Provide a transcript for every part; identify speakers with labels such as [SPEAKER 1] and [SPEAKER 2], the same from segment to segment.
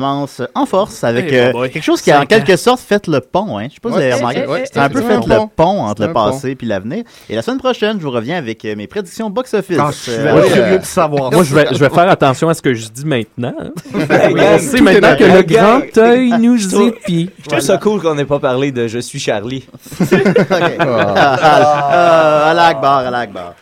[SPEAKER 1] commence en force avec
[SPEAKER 2] Hey,
[SPEAKER 1] euh, quelque chose qui a en quelque sorte fait le pont. Hein. Je sais pas si vous avez remarqué.
[SPEAKER 3] ouais,
[SPEAKER 1] C'est un peu
[SPEAKER 3] c'est
[SPEAKER 1] fait
[SPEAKER 3] un
[SPEAKER 1] le
[SPEAKER 3] pont.
[SPEAKER 1] pont entre
[SPEAKER 3] C'est
[SPEAKER 1] le passé et l'avenir. Et la semaine prochaine, je vous reviens avec euh, mes prédictions box-office.
[SPEAKER 3] Ah, je suis
[SPEAKER 1] Euh,
[SPEAKER 3] curieux
[SPEAKER 1] euh,
[SPEAKER 3] de savoir.
[SPEAKER 2] Moi, je vais, je vais faire attention à ce que je dis maintenant. hein. Sait
[SPEAKER 3] tout
[SPEAKER 2] maintenant que le grand œil nous
[SPEAKER 4] Je trouve-
[SPEAKER 2] épie.
[SPEAKER 4] Je trouve ça cool qu'on n'ait pas parlé de Je suis Charlie.
[SPEAKER 1] Ah, Allah Akbar, Allah Akbar.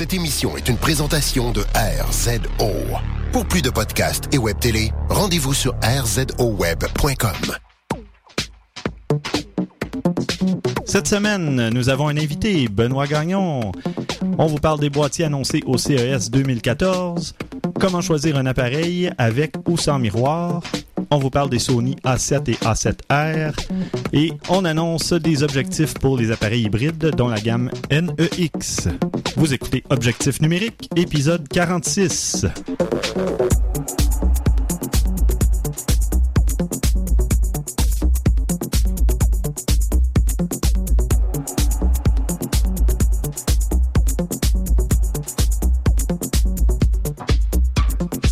[SPEAKER 5] Cette émission est une présentation de RZO. Pour plus de podcasts et web télé, rendez-vous sur rzoweb.com.
[SPEAKER 6] Cette semaine, nous avons un invité, Benoît Gagnon. On vous parle des boîtiers annoncés au CES 2014, comment choisir un appareil avec ou sans miroir? On vous parle des Sony A7 et A7R et on annonce des objectifs pour les appareils hybrides dont la gamme NEX. Vous écoutez Objectif numérique, épisode 46.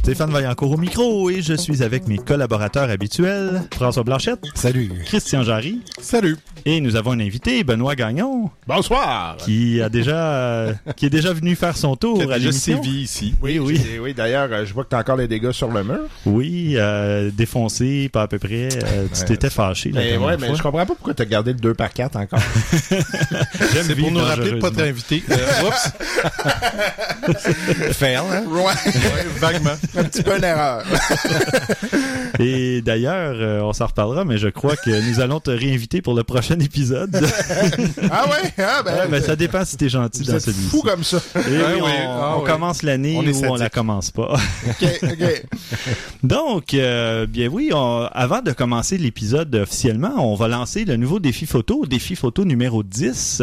[SPEAKER 6] Stéphane Vaillancourt au micro et je suis avec mes collaborateurs habituels, François Blanchette,
[SPEAKER 7] Salut.
[SPEAKER 6] Christian Jarry
[SPEAKER 7] Salut.
[SPEAKER 6] et nous avons un invité, Benoît Gagnon,
[SPEAKER 7] Bonsoir.
[SPEAKER 6] qui a déjà euh, qui est déjà venu faire son tour à l'émission.
[SPEAKER 7] ici.
[SPEAKER 6] Oui, oui.
[SPEAKER 3] oui, d'ailleurs, euh, je vois que t'as encore les dégâts sur le mur.
[SPEAKER 6] Oui, euh, défoncé, pas à peu près. Euh, tu
[SPEAKER 3] Ouais.
[SPEAKER 6] t'étais fâché la
[SPEAKER 3] Mais ouais, mais
[SPEAKER 6] fois.
[SPEAKER 3] je comprends pas pourquoi t'as gardé le 2x4 encore.
[SPEAKER 6] J'aime
[SPEAKER 7] C'est pour nous rappeler de pas être
[SPEAKER 6] dangereusement.
[SPEAKER 7] invité. Euh, oups. Fail, hein?
[SPEAKER 3] ouais,
[SPEAKER 7] Vaguement.
[SPEAKER 3] Un petit peu une erreur.
[SPEAKER 6] Et d'ailleurs, euh, on s'en reparlera, mais je crois que nous allons te réinviter pour le prochain épisode.
[SPEAKER 3] ah ouais? Ah ben,
[SPEAKER 6] Ouais, mais ça dépend si t'es gentil
[SPEAKER 3] vous
[SPEAKER 6] dans celui-ci.
[SPEAKER 3] fou comme ça.
[SPEAKER 6] Et oui,
[SPEAKER 7] Ouais,
[SPEAKER 6] on.
[SPEAKER 7] Ah,
[SPEAKER 6] on
[SPEAKER 7] oui.
[SPEAKER 6] commence l'année ou on la commence pas.
[SPEAKER 3] OK, OK.
[SPEAKER 6] Donc, euh, bien oui, on- avant de commencer l'épisode officiellement, on va lancer le nouveau défi photo, défi photo numéro 10.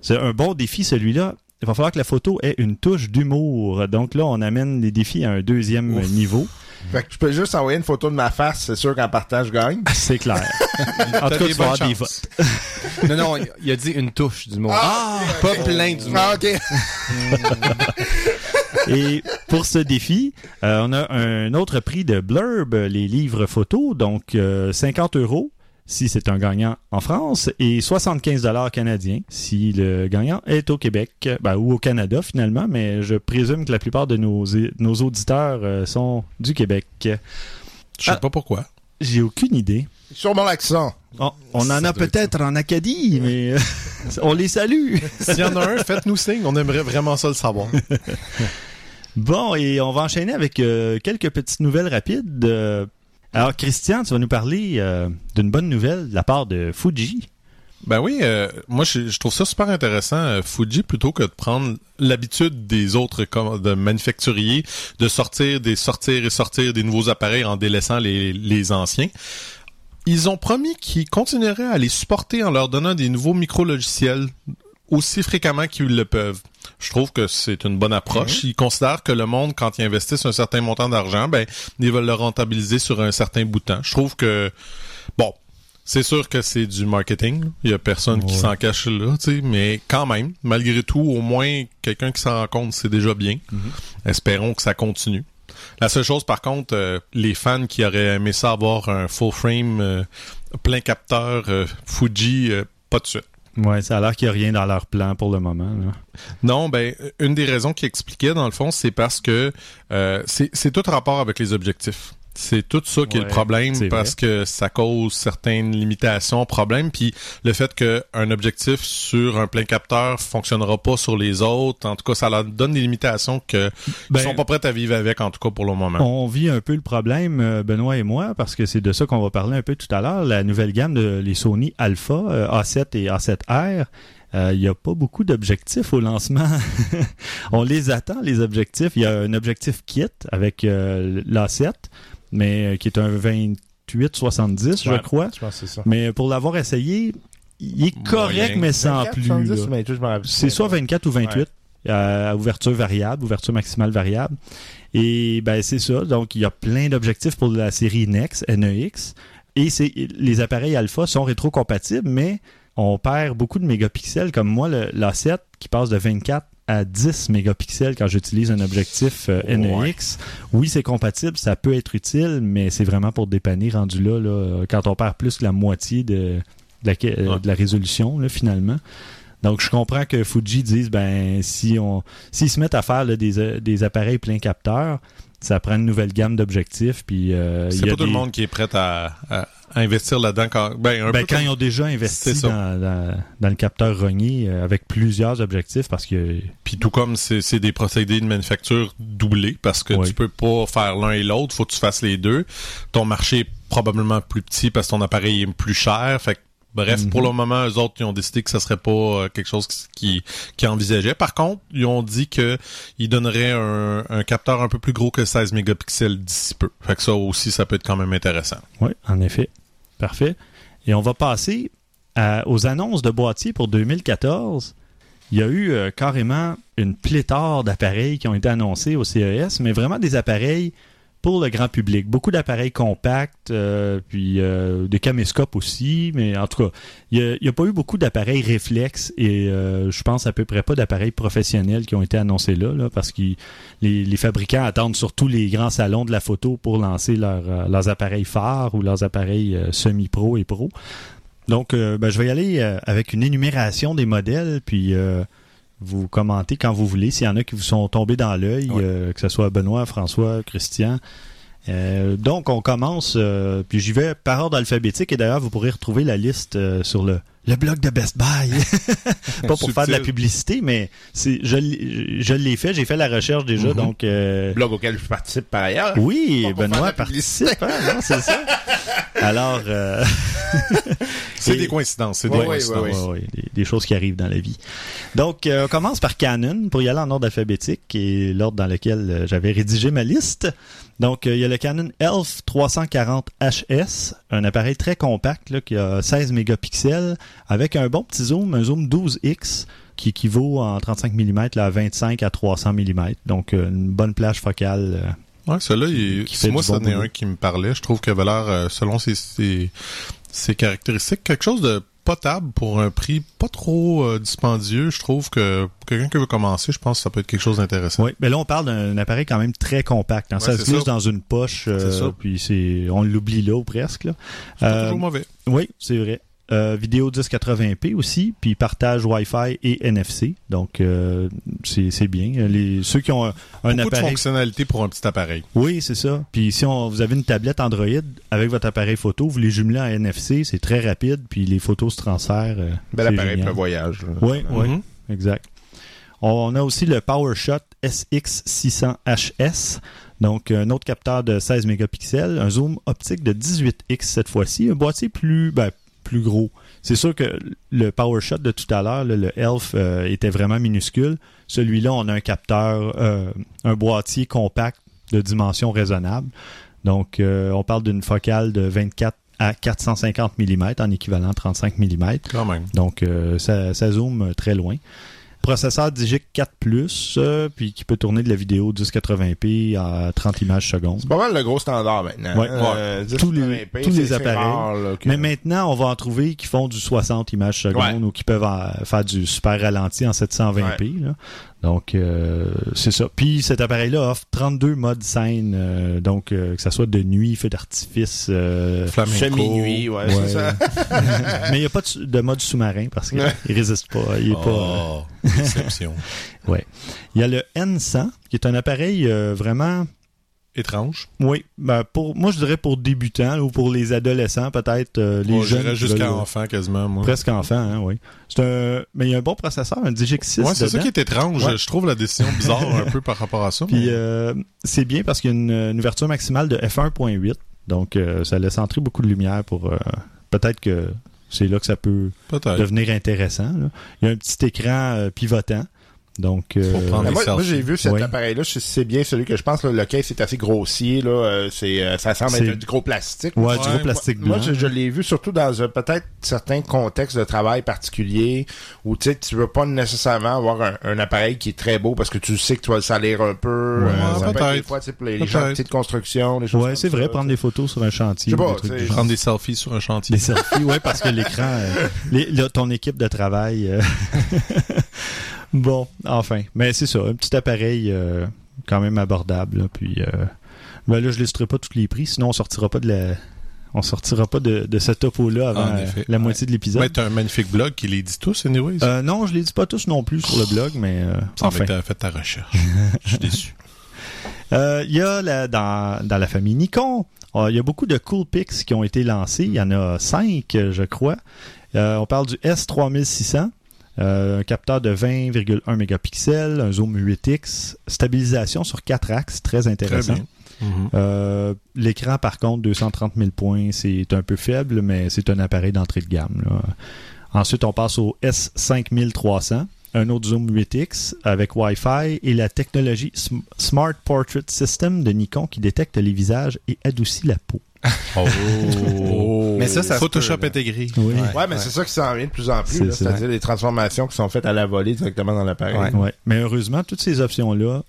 [SPEAKER 6] C'est un bon défi celui-là. Il va falloir que la photo ait une touche d'humour. Donc là, on amène les défis à un deuxième
[SPEAKER 3] Ouf.
[SPEAKER 6] niveau.
[SPEAKER 3] Fait que je peux juste envoyer une photo de ma face, c'est sûr qu'en partage, je gagne.
[SPEAKER 6] C'est clair. en tout cas,
[SPEAKER 7] des
[SPEAKER 6] tu vas avoir des votes.
[SPEAKER 8] Non, non, il a dit une touche du mot.
[SPEAKER 3] Ah,
[SPEAKER 7] Pas plein monde.
[SPEAKER 3] Ah, OK.
[SPEAKER 6] Et pour ce défi, euh, on a un autre prix de Blurb, les livres photos, donc euh, 50 euros si c'est un gagnant en France et 75 dollars canadiens si le gagnant est au Québec ben, ou au Canada finalement, mais je présume que la plupart de nos, nos auditeurs euh, sont du Québec.
[SPEAKER 7] Je sais pas pourquoi.
[SPEAKER 6] J'ai aucune idée.
[SPEAKER 3] Sur mon accent.
[SPEAKER 6] Oh, on en a peut-être en Acadie, mais euh, on les salue.
[SPEAKER 7] S'il y en a un, faites-nous signe. On aimerait vraiment ça le savoir.
[SPEAKER 6] Bon, et on va enchaîner avec euh, quelques petites nouvelles rapides. Euh, alors, Christian, tu vas nous parler euh, d'une bonne nouvelle de la part de Fuji.
[SPEAKER 7] Ben oui, euh, moi je, trouve ça super intéressant, euh, Fuji, plutôt que de prendre l'habitude des autres de manufacturiers de sortir, des sortir et sortir des nouveaux appareils en délaissant les, les anciens. Ils ont promis qu'ils continueraient à les supporter en leur donnant des nouveaux micro-logiciels aussi fréquemment qu'ils le peuvent. Je trouve que c'est une bonne approche. Ils considèrent que le monde, quand ils investissent un certain montant d'argent, ben, ils veulent le rentabiliser sur un certain bout de temps. Je trouve que, bon, c'est sûr que c'est du marketing. Il y a personne qui s'en cache là, tu sais, mais quand même, malgré tout, au moins quelqu'un qui s'en rend compte, c'est déjà bien. Espérons que ça continue. La seule chose, par contre, euh, les fans qui auraient aimé ça avoir un full frame, euh, plein capteur euh, Fuji, pas de suite.
[SPEAKER 6] Ouais, ça a l'air qu'il n'y a rien dans leur plan pour le moment.
[SPEAKER 7] Non, ben une des raisons qu'il expliquait dans le fond, c'est parce que euh, c'est tout rapport avec les objectifs. C'est tout ça qui est le problème parce que ça cause certaines limitations, problèmes, puis le fait qu'un objectif sur un plein capteur fonctionnera pas sur les autres, en tout cas, ça leur donne des limitations que
[SPEAKER 6] Ben,
[SPEAKER 7] ils sont pas prêts à vivre avec, en tout cas pour le moment.
[SPEAKER 6] On vit un peu le problème, euh, Benoît et moi, parce que c'est de ça qu'on va parler un peu tout à l'heure. La nouvelle gamme de les Sony Alpha, euh, A7 et A7R, Euh, Il n'y a pas beaucoup d'objectifs au lancement. On les attend, les objectifs. Il y a un objectif kit avec euh, l'A7, mais euh, qui est un 28-70, je
[SPEAKER 3] Ouais.
[SPEAKER 6] crois.
[SPEAKER 3] Je pense que c'est ça.
[SPEAKER 6] Mais pour l'avoir essayé, il est correct,
[SPEAKER 7] Moyen.
[SPEAKER 6] mais sans
[SPEAKER 3] 24,
[SPEAKER 6] plus.
[SPEAKER 3] 70,
[SPEAKER 6] là.
[SPEAKER 3] mais tout, je m'en rappelle
[SPEAKER 6] C'est soit 24 ou 28
[SPEAKER 3] Ouais.
[SPEAKER 6] euh, à ouverture variable, ouverture maximale variable. Et ben c'est ça. Donc il y a plein d'objectifs pour la série NEX, NEX. Et c'est les appareils alpha sont rétrocompatibles, mais on perd beaucoup de mégapixels. Comme moi, le, l'A7 qui passe de 24 à 10 mégapixels quand j'utilise un objectif euh, NEX. Oui, c'est compatible, ça peut être utile, mais c'est vraiment pour dépanner rendu là, là euh, quand on perd plus que la moitié de, de la, euh, de la résolution, là, finalement. Donc, je comprends que Fuji dise, ben, si on, s'ils se mettent à faire là, des, des appareils plein capteur, ça prend une nouvelle gamme d'objectifs. Puis, euh, il
[SPEAKER 7] C'est
[SPEAKER 6] y a
[SPEAKER 7] pas tout le monde qui est prêt à, à investir là-dedans quand, ben, un
[SPEAKER 6] Ben,
[SPEAKER 7] peu
[SPEAKER 6] quand
[SPEAKER 7] comme-
[SPEAKER 6] ils ont déjà investi dans, dans, dans le capteur rogné euh, avec plusieurs objectifs, parce que
[SPEAKER 7] Puis tout comme c'est c'est des procédés de manufacture doublés parce que
[SPEAKER 6] Oui.
[SPEAKER 7] tu peux pas faire l'un et l'autre, faut que tu fasses les deux. Ton marché est probablement plus petit parce que ton appareil est plus cher. Fait que, bref,
[SPEAKER 6] Mhm.
[SPEAKER 7] pour le moment, eux autres, ils ont décidé que ça serait pas euh, quelque chose qui, qui envisageait. Par contre, ils ont dit que ils donneraient un, un capteur un peu plus gros que 16 mégapixels d'ici peu. Fait que ça aussi, ça peut être quand même intéressant.
[SPEAKER 6] Oui, en effet. Parfait. Et on va passer aux annonces de boîtiers pour 2014. Il y a eu euh, carrément une pléthore d'appareils qui ont été annoncés au CES, mais vraiment des appareils pour le grand public. Beaucoup d'appareils compacts, euh, puis euh, des caméscopes aussi, mais en tout cas, il n'y a, pas eu beaucoup d'appareils réflexes et euh, je pense à peu près pas d'appareils professionnels qui ont été annoncés là, parce que les, fabricants attendent surtout les grands salons de la photo pour lancer euh, leurs appareils phares ou leurs appareils euh, semi-pro et pro. Donc, ben, je vais y aller avec une énumération des modèles, puis vous commentez quand vous voulez. S'il y en a qui vous sont tombés dans l'œil, euh, que ce soit Benoît, François, Christian. Euh, donc, on commence, euh, puis j'y vais par ordre alphabétique, et d'ailleurs, vous pourrez retrouver la liste sur le, le blog de Best Buy. Pas pour faire de la publicité, mais c'est je, l'ai- je l'ai fait, j'ai fait la recherche déjà,
[SPEAKER 7] Mhm.
[SPEAKER 6] donc... euh,
[SPEAKER 3] blog auquel je participe par ailleurs.
[SPEAKER 6] oui, Benoît participe, hein, non, c'est ça. Alors, euh,
[SPEAKER 7] C'est des coïncidences, c'est des coïncidences.
[SPEAKER 3] ouais,
[SPEAKER 6] des, des choses qui arrivent dans la vie. Donc, euh, on commence par Canon pour y aller en ordre alphabétique et l'ordre dans lequel j'avais rédigé ma liste. Donc, il y a le Canon ELPH 340 HS, un appareil très compact là, qui a 16 mégapixels avec un bon petit zoom, un zoom 12x qui équivaut en 35 mm là, à 25 à 300 mm. Donc, euh, une bonne plage focale. euh,
[SPEAKER 7] Ouais, celui-là, il- si moi, ça
[SPEAKER 6] bon
[SPEAKER 7] en est un qui me parlait. Je trouve qu'il avait l'air, euh, selon ses, ses, ses caractéristiques, quelque chose de potable pour un prix pas trop euh, dispendieux. Je trouve que pour quelqu'un qui veut commencer, je pense que ça peut être quelque chose d'intéressant.
[SPEAKER 6] Oui, mais là on parle d'un appareil quand même très compact. hein. ça se glisse dans une poche, euh,
[SPEAKER 7] ça.
[SPEAKER 6] puis c'est on l'oublie là ou presque. Là. Euh,
[SPEAKER 7] toujours mauvais.
[SPEAKER 6] oui, c'est vrai. Euh, vidéo 1080p aussi, puis partage Wi-Fi et NFC. Donc euh, c'est bien. Les ceux qui ont un, un
[SPEAKER 7] Beaucoup de
[SPEAKER 6] appareil.
[SPEAKER 7] fonctionnalités pour un petit appareil.
[SPEAKER 6] Oui, c'est ça. Puis si on, vous avez une tablette Android avec votre appareil photo, vous les jumelez en NFC, c'est très rapide, puis les photos se transfèrent. euh,
[SPEAKER 3] Bel appareil pour le voyage.
[SPEAKER 6] Oui, oui.
[SPEAKER 7] Mhm.
[SPEAKER 6] Exact. On a aussi le PowerShot SX600HS, donc un autre capteur de 16 mégapixels, un zoom optique de 18x cette fois-ci, un boîtier plus ben, plus gros. C'est sûr que le PowerShot de tout à l'heure, le ELF, euh, était vraiment minuscule. Celui-là, on a un capteur, euh, un boîtier compact de dimension raisonnable. Donc, euh, on parle d'une focale de 24 à 450 mm en équivalent 35 mm.
[SPEAKER 7] Quand même.
[SPEAKER 6] Donc, ça, ça zoome très loin. Processeur Digic 4 euh, puis qui peut tourner de la vidéo 1080p à 30 images secondes.
[SPEAKER 3] C'est pas mal le gros standard maintenant.
[SPEAKER 6] Ouais.
[SPEAKER 3] Euh,
[SPEAKER 6] Tous les-
[SPEAKER 3] 1080p,
[SPEAKER 6] tous les
[SPEAKER 3] c'est- c'est
[SPEAKER 6] appareils.
[SPEAKER 3] rare, là, que-
[SPEAKER 6] Mais maintenant, on va en trouver qui font du 60 images secondes ou qui peuvent en- faire du super ralenti en 720p. là. Donc, euh, c'est ça. Puis cet appareil-là offre 32 modes scène, euh, donc euh, que ça soit de nuit, feu d'artifice. euh,
[SPEAKER 7] Flamenco.
[SPEAKER 3] Semi-nuit, ouais,
[SPEAKER 6] Ouais.
[SPEAKER 3] c'est ça.
[SPEAKER 6] Mais il n'y a pas de, mode sous-marin parce qu'il
[SPEAKER 3] Ouais.
[SPEAKER 6] résiste pas. Il est pas. euh,
[SPEAKER 7] Oh, déception.
[SPEAKER 6] Il y a le N100, qui est un appareil euh, vraiment,
[SPEAKER 7] Étrange.
[SPEAKER 6] oui, ben pour moi je dirais pour débutants ou pour les adolescents peut-être, euh, les
[SPEAKER 7] Moi,
[SPEAKER 6] jeunes.
[SPEAKER 7] jusqu'à
[SPEAKER 6] veulent-
[SPEAKER 7] enfant quasiment, moi.
[SPEAKER 6] Presque enfant, hein, oui. C'est un, mais il y a un bon processeur, un Digic 6
[SPEAKER 7] Ouais, c'est ça qui est étrange.
[SPEAKER 6] Ouais.
[SPEAKER 7] Je trouve la décision bizarre un peu par rapport à ça.
[SPEAKER 6] Puis
[SPEAKER 7] mais-
[SPEAKER 6] euh, c'est bien parce qu'il y a une, une ouverture maximale de f1.8, donc euh, ça laisse entrer beaucoup de lumière pour euh, peut-être que c'est là que ça peut devenir intéressant. là. Il y a un petit écran euh, pivotant. Donc, euh,
[SPEAKER 3] moi, moi, j'ai vu cet appareil-là, c'est bien celui que je pense. là, le case est assez grossier, là. euh, c'est, euh, ça semble être du gros plastique.
[SPEAKER 6] ouais,
[SPEAKER 7] Ouais,
[SPEAKER 6] du gros plastique
[SPEAKER 3] Moi,
[SPEAKER 6] blanc.
[SPEAKER 3] je, je l'ai vu surtout dans peut-être certains contextes de travail particuliers où tu tu veux pas nécessairement avoir un, un appareil qui est très beau parce que tu sais que tu vas le salir un peu.
[SPEAKER 6] Ouais,
[SPEAKER 7] peut-être.
[SPEAKER 3] des fois, tu sais, pour les, les chantiers de construction, choses
[SPEAKER 6] Ouais, c'est vrai, prendre des photos sur un chantier.
[SPEAKER 3] Pas,
[SPEAKER 6] des trucs.
[SPEAKER 7] Prendre des selfies sur un chantier.
[SPEAKER 6] Des selfies, ouais, parce que l'écran, euh, ton équipe de travail. euh, bon, enfin, mais c'est ça, un petit appareil euh, quand même abordable. là, puis, euh, ben là, je listerai pas tous les prix, sinon on sortira pas de la, on sortira pas de, de ce topo-là avant euh, la moitié de l'épisode.
[SPEAKER 7] Mais t'as un magnifique blog qui les dit tous, anyways.
[SPEAKER 6] Euh, non, je les dis pas tous non plus sur le blog, mais euh,
[SPEAKER 7] Ça
[SPEAKER 6] enfin.
[SPEAKER 7] t'as fait ta recherche. Je suis déçu.
[SPEAKER 6] Euh, Il y a la, dans, dans la famille Nikon, euh, il y a beaucoup de cool pics qui ont été lancés. Il y en a cinq, euh, je crois. Euh, on parle du S3600, euh, un capteur de 20,1 mégapixels, un zoom 8x, stabilisation sur quatre axes, très
[SPEAKER 7] Très
[SPEAKER 6] intéressant.
[SPEAKER 7] Mhm.
[SPEAKER 6] Euh, L'écran, par contre, 230 000 points, c'est un peu faible, mais c'est un appareil d'entrée de gamme. là. Ensuite, on passe au S5300, un autre zoom 8X avec Wi-Fi et la technologie Sm- Smart Portrait System de Nikon qui détecte les visages et adoucit la peau.
[SPEAKER 7] Oh.
[SPEAKER 8] Mais ça, ça
[SPEAKER 7] Photoshop
[SPEAKER 8] peut,
[SPEAKER 7] intégré.
[SPEAKER 6] Oui.
[SPEAKER 3] Ouais, mais c'est ça qui s'en vient de plus en plus, c'est-à-dire les transformations qui sont faites à la volée directement dans l'appareil.
[SPEAKER 8] Ouais.
[SPEAKER 6] Ouais. Mais heureusement, toutes ces options-là,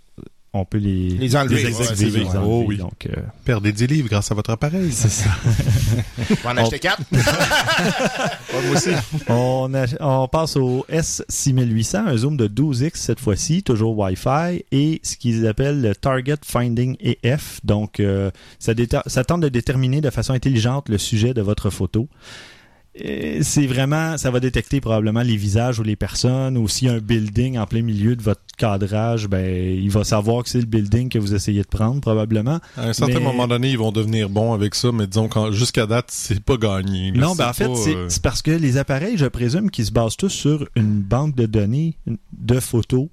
[SPEAKER 6] on peut les,
[SPEAKER 3] Les enlever,
[SPEAKER 6] les
[SPEAKER 3] ouais,
[SPEAKER 6] exécuter,
[SPEAKER 3] c'est
[SPEAKER 6] les enlever.
[SPEAKER 7] Oh oui.
[SPEAKER 6] Donc, euh,
[SPEAKER 7] Perdez 10 livres grâce à votre appareil.
[SPEAKER 6] c'est ça.
[SPEAKER 3] Faut en acheter quatre.
[SPEAKER 7] moi aussi.
[SPEAKER 6] On, a- on passe au S6800, un zoom de 12x cette fois-ci, toujours Wi-Fi, et ce qu'ils appellent le Target Finding EF. Donc, euh, ça, ça tente de déterminer de façon intelligente le sujet de votre photo. C'est vraiment, ça va détecter probablement les visages ou les personnes, ou s'il y a un building en plein milieu de votre cadrage, ben, il va savoir que c'est le building que vous essayez de prendre probablement.
[SPEAKER 7] À un certain
[SPEAKER 6] Mais-
[SPEAKER 7] moment donné, ils vont devenir bons avec ça, mais disons qu'en- jusqu'à date, c'est pas gagné. là.
[SPEAKER 6] Non, ben en fait,
[SPEAKER 7] pas,
[SPEAKER 6] c'est
[SPEAKER 7] euh,
[SPEAKER 6] c'est parce que les appareils, je présume qu'ils se basent tous sur une banque de données de photos.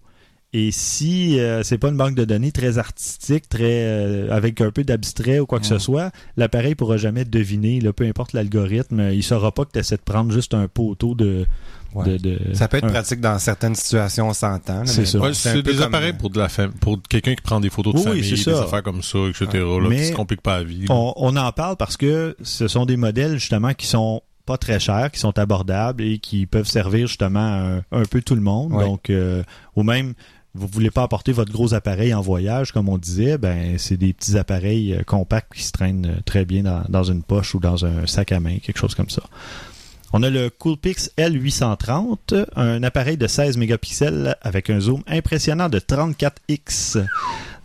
[SPEAKER 6] Et si euh, c'est pas une banque de données très artistique, très euh, avec un peu d'abstrait ou quoi que ce soit, l'appareil pourra jamais deviner, là, peu importe l'algorithme, il saura pas que tu essaies de prendre juste un poteau de...
[SPEAKER 8] Ouais.
[SPEAKER 6] de, de-
[SPEAKER 8] Ça peut être
[SPEAKER 6] un-
[SPEAKER 8] pratique dans certaines situations, on s'entend. là,
[SPEAKER 6] C'est ça.
[SPEAKER 7] Ouais, c'est des
[SPEAKER 8] comme-
[SPEAKER 7] appareils pour de la fam- pour quelqu'un qui prend des photos de
[SPEAKER 6] Oui,
[SPEAKER 7] famille, des affaires comme ça, etc. Là,
[SPEAKER 6] Mais
[SPEAKER 7] qui se compliquent pas la vie.
[SPEAKER 6] On, on en parle parce que ce sont des modèles justement qui sont pas très chers, qui sont abordables et qui peuvent servir justement à un, un peu tout le monde.
[SPEAKER 8] Ouais.
[SPEAKER 6] Donc, euh, ou même, vous voulez pas apporter votre gros appareil en voyage, comme on disait, ben c'est des petits appareils euh, compacts qui se traînent euh, très bien dans, dans une poche ou dans un sac à main, quelque chose comme ça. On a le Coolpix L830, un appareil de 16 mégapixels avec un zoom impressionnant de 34x.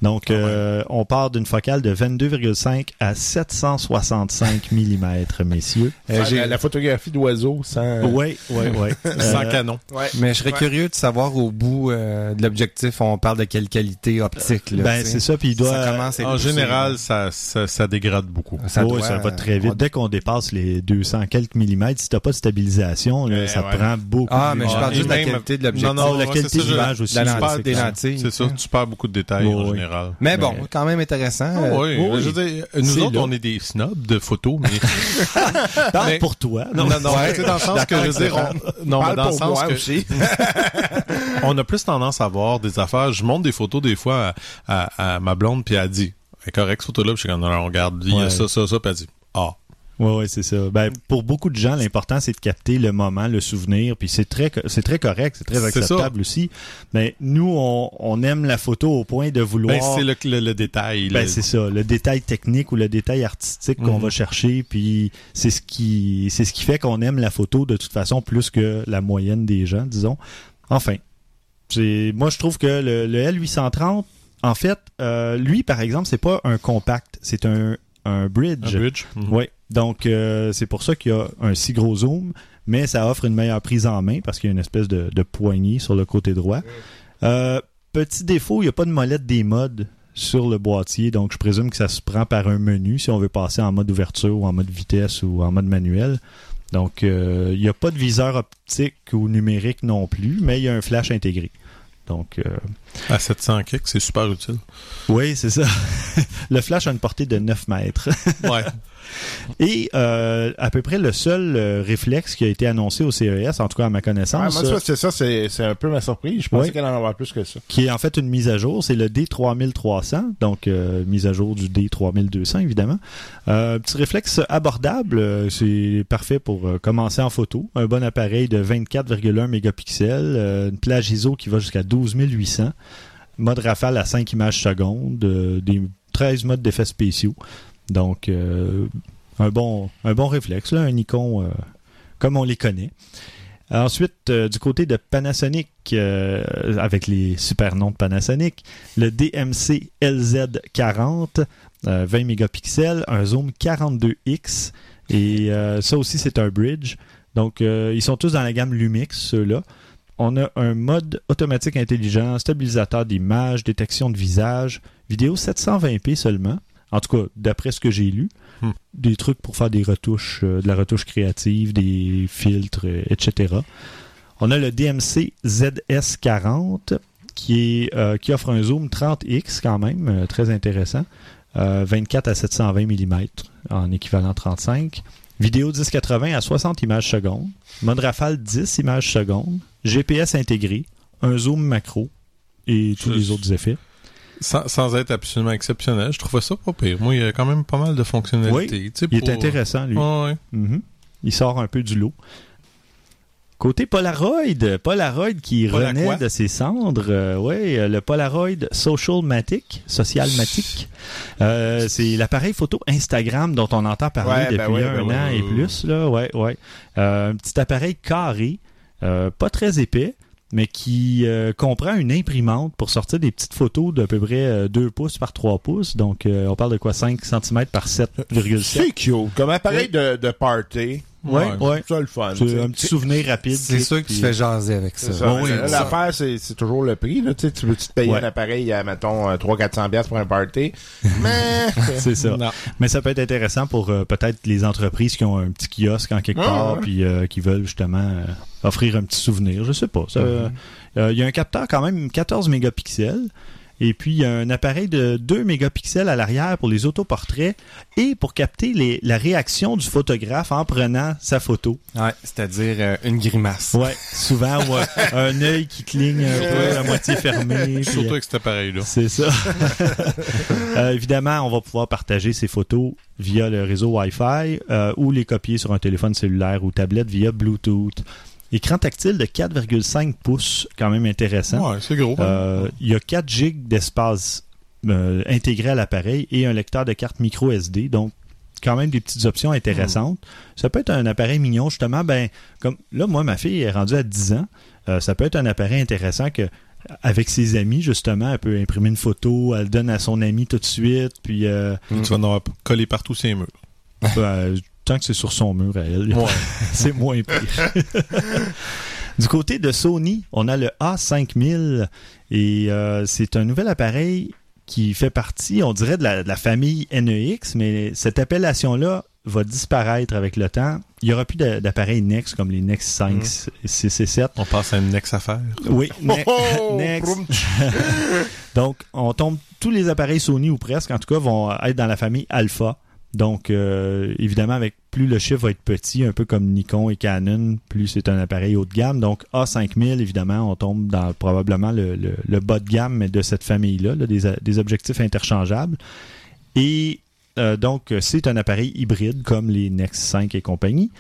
[SPEAKER 6] Donc, euh, on part d'une focale de 22,5 à 765 mm, messieurs.
[SPEAKER 8] Euh, j'ai-
[SPEAKER 3] la, la photographie d'oiseaux sans...
[SPEAKER 6] Oui, oui, oui.
[SPEAKER 7] Sans canon.
[SPEAKER 3] Ouais.
[SPEAKER 8] Mais je serais
[SPEAKER 3] Ouais.
[SPEAKER 8] curieux de savoir au bout euh, de l'objectif, on parle de quelle qualité optique. Là,
[SPEAKER 6] Ben,
[SPEAKER 8] tu
[SPEAKER 6] c'est ça, puis il doit...
[SPEAKER 8] Ça
[SPEAKER 7] En
[SPEAKER 8] poussé,
[SPEAKER 7] général, ça, ça, ça dégrade beaucoup.
[SPEAKER 8] ça,
[SPEAKER 6] Oui,
[SPEAKER 8] doit,
[SPEAKER 6] ça va très vite.
[SPEAKER 8] on-
[SPEAKER 6] Dès qu'on dépasse les 200 quelques millimètres, si t'as pas de stabilisation, là,
[SPEAKER 3] Eh,
[SPEAKER 6] ça
[SPEAKER 3] ouais.
[SPEAKER 6] prend beaucoup
[SPEAKER 8] Ah, mais je parle juste de la qualité de l'objectif.
[SPEAKER 7] Non, non,
[SPEAKER 6] la qualité
[SPEAKER 7] c'est ça,
[SPEAKER 6] de l'image aussi.
[SPEAKER 8] la
[SPEAKER 6] c'est
[SPEAKER 8] lentille,
[SPEAKER 6] ça.
[SPEAKER 8] des lentilles.
[SPEAKER 7] C'est ça, tu perds beaucoup de détails en
[SPEAKER 6] oui.
[SPEAKER 7] Général.
[SPEAKER 8] Mais bon,
[SPEAKER 6] Mais-
[SPEAKER 8] quand même intéressant.
[SPEAKER 7] Ah
[SPEAKER 8] Euh,
[SPEAKER 7] oui,
[SPEAKER 6] oui.
[SPEAKER 7] je veux dire, nous
[SPEAKER 6] C'est
[SPEAKER 7] autres,
[SPEAKER 6] là.
[SPEAKER 7] on est des snobs de photos, mais
[SPEAKER 6] Parle
[SPEAKER 7] Mais-
[SPEAKER 6] pour toi.
[SPEAKER 7] non, non, non,
[SPEAKER 8] Ouais.
[SPEAKER 7] sais, dans le sens que je veux dire, on... non, mais dans le sens que
[SPEAKER 3] aussi.
[SPEAKER 7] on a plus tendance à voir des affaires. Je montre des photos des fois à, à- à ma blonde, puis elle dit, c'est correct cette photo-là, puis je suis comme, non, on regarde, il y a
[SPEAKER 6] Ouais.
[SPEAKER 7] ça, ça, ça, puis elle dit, ah.
[SPEAKER 6] Oui, oui, c'est ça. Ben, pour beaucoup de gens, l'important, c'est de capter le moment, le souvenir, puis c'est très, c'est très correct, c'est très acceptable aussi. Mais nous, on, on aime la photo au point de vouloir...
[SPEAKER 7] Ben, c'est le, le, le détail.
[SPEAKER 6] Ben,
[SPEAKER 7] le-
[SPEAKER 6] c'est ça, le détail technique ou le détail artistique qu'on
[SPEAKER 7] Mhm.
[SPEAKER 6] va chercher, puis c'est ce qui c'est ce qui fait qu'on aime la photo de toute façon plus que la moyenne des gens, disons. Enfin, c'est moi je trouve que le, le L830, en fait, euh, lui par exemple, c'est pas un compact, c'est un un bridge.
[SPEAKER 7] un bridge. Mhm.
[SPEAKER 6] Oui. Donc, euh, c'est pour ça qu'il y a un si gros zoom, mais ça offre une meilleure prise en main parce qu'il y a une espèce de, de poignée sur le côté droit. Euh, petit défaut, il n'y a pas de molette des modes sur le boîtier, donc je présume que ça se prend par un menu si on veut passer en mode ouverture ou en mode vitesse ou en mode manuel. Donc, euh, il n'y a pas de viseur optique ou numérique non plus, mais il y a un flash intégré. Donc, euh,
[SPEAKER 7] À 700 kicks, c'est super utile.
[SPEAKER 6] oui, c'est ça. le flash a une portée de 9 mètres.
[SPEAKER 7] Ouais.
[SPEAKER 6] Et euh, à peu près le seul euh, réflexe qui a été annoncé au CES, en tout cas à ma
[SPEAKER 3] Ah,
[SPEAKER 6] connaissance,
[SPEAKER 3] moi, ça, c'est ça, c'est un peu ma surprise. Je pensais
[SPEAKER 6] Oui.
[SPEAKER 3] qu'elle en avait plus que ça.
[SPEAKER 6] qui est en fait une mise à jour, c'est le D3300, donc euh, mise à jour du D3200 évidemment. Euh, petit réflexe abordable, euh, c'est parfait pour euh, commencer en photo. Un bon appareil de 24,1 mégapixels, euh, une plage ISO qui va jusqu'à 12800, mode rafale à 5 images secondes, euh, des 13 modes d'effets spéciaux. Donc euh, un bon réflexe là, un Nikon euh, comme on les connaît. Ensuite, euh, du côté de Panasonic, euh, avec les super noms de Panasonic, le DMC LZ40, euh, 20 mégapixels, un zoom 42x, et ça aussi c'est un bridge. Donc, ils sont tous dans la gamme Lumix, ceux-là. On a un mode automatique intelligent, stabilisateur d'image, détection de visage, vidéo 720p seulement. En tout cas, d'après ce que j'ai lu,
[SPEAKER 7] Hmm.
[SPEAKER 6] des trucs pour faire des retouches, euh, de la retouche créative, des filtres, euh, etc. On a le DMC ZS40 qui, est, euh, qui offre un zoom 30x quand même, très intéressant. Euh, 24 à 720 mm en équivalent 35. Vidéo 1080 à 60 images secondes. Mode rafale 10 images secondes. GPS intégré. Un zoom macro. Et tous les autres effets.
[SPEAKER 7] Sans, sans être absolument exceptionnel, je trouvais ça pas pire. Moi, il y a quand même pas mal de fonctionnalités. sais,
[SPEAKER 6] Il est intéressant, lui.
[SPEAKER 7] Ouais.
[SPEAKER 6] Mhm. Il sort un peu du lot. Côté Polaroid, Polaroid qui renaît de ses cendres, euh, ouais, euh, le Polaroid Social Matic, Social Matic, Euh, c'est l'appareil photo Instagram dont on entend parler
[SPEAKER 3] Ouais,
[SPEAKER 6] depuis
[SPEAKER 3] ben ouais,
[SPEAKER 6] un
[SPEAKER 3] ben
[SPEAKER 6] an
[SPEAKER 7] ouais.
[SPEAKER 6] et plus là, ouais, ouais. Euh, un petit appareil carré, euh, pas très épais, mais qui euh, comprend une imprimante pour sortir des petites photos d'à peu près euh, 2 pouces par 3 pouces. Donc, euh, on parle de quoi? 5 cm par 7,7.
[SPEAKER 3] C'est cute. Comme appareil de, de party.
[SPEAKER 6] Ouais, ouais.
[SPEAKER 3] C'est ça le fun.
[SPEAKER 6] C'est un petit souvenir rapide.
[SPEAKER 8] C'est sûr que tu fais jaser avec ça.
[SPEAKER 3] C'est ça.
[SPEAKER 6] oui.
[SPEAKER 3] L'affaire, c'est c'est toujours le prix. Là. Tu sais, tu veux -tu te payer
[SPEAKER 6] Ouais.
[SPEAKER 3] un appareil à, mettons, 300-400$ piastres pour un party? Mais...
[SPEAKER 6] C'est ça.
[SPEAKER 7] Non.
[SPEAKER 6] Mais ça peut être intéressant pour euh, peut-être les entreprises qui ont un petit kiosque en quelque
[SPEAKER 3] Ouais,
[SPEAKER 6] part,
[SPEAKER 3] ouais.
[SPEAKER 6] puis euh, qui veulent justement euh, offrir un petit souvenir. Je sais pas.
[SPEAKER 3] Mm-hmm.
[SPEAKER 6] euh, Il y a un capteur quand même 14 mégapixels. Et puis, il y a un appareil de 2 mégapixels à l'arrière pour les autoportraits et pour capter les- la réaction du photographe en prenant sa photo.
[SPEAKER 8] Ouais, c'est-à-dire euh, une grimace.
[SPEAKER 6] Ouais, souvent, ouais, un œil qui cligne un peu, à moitié fermé. puis,
[SPEAKER 7] Surtout avec cet appareil-là.
[SPEAKER 6] C'est ça. Euh, évidemment, on va pouvoir partager ces photos via le réseau Wi-Fi euh, ou les copier sur un téléphone cellulaire ou tablette via Bluetooth. Écran tactile de 4,5 pouces, quand même intéressant.
[SPEAKER 7] Ouais, c'est gros. hein.
[SPEAKER 6] Euh, il y a 4 GB d'espace euh, intégré à l'appareil et un lecteur de carte micro SD. Donc, quand même des petites options intéressantes. Ça peut être un appareil mignon, justement. Ben, comme là, moi, ma fille est rendue à 10 ans. Euh, ça peut être un appareil intéressant que avec ses amis, justement, elle peut imprimer une photo, elle donne à son ami tout de suite, puis euh,
[SPEAKER 7] Tu vas en avoir collé partout ces murs.
[SPEAKER 6] euh, tant que c'est sur son mur à elle,
[SPEAKER 7] Ouais.
[SPEAKER 6] c'est moins pire. du côté de Sony, on a le A5000 et euh, c'est un nouvel appareil qui fait partie, on dirait, de la, de la famille NEX, mais cette appellation-là va disparaître avec le temps. Il n'y aura plus d'a- d'appareils NEX comme les NEX 5, 6 et 7.
[SPEAKER 7] On passe à une next affaire.
[SPEAKER 6] Oui, ne-
[SPEAKER 3] Oh,
[SPEAKER 6] Next.
[SPEAKER 3] broum.
[SPEAKER 6] Donc, on tombe, tous les appareils Sony ou presque, en tout cas, vont être dans la famille Alpha. Donc, euh, évidemment, avec plus le chiffre va être petit, un peu comme Nikon et Canon, plus c'est un appareil haut de gamme. Donc, A5000, évidemment, on tombe dans probablement le, bas de gamme de cette famille-là, là, des, des objectifs interchangeables. Et euh, donc, c'est un appareil hybride comme les Nex 5 et compagnie.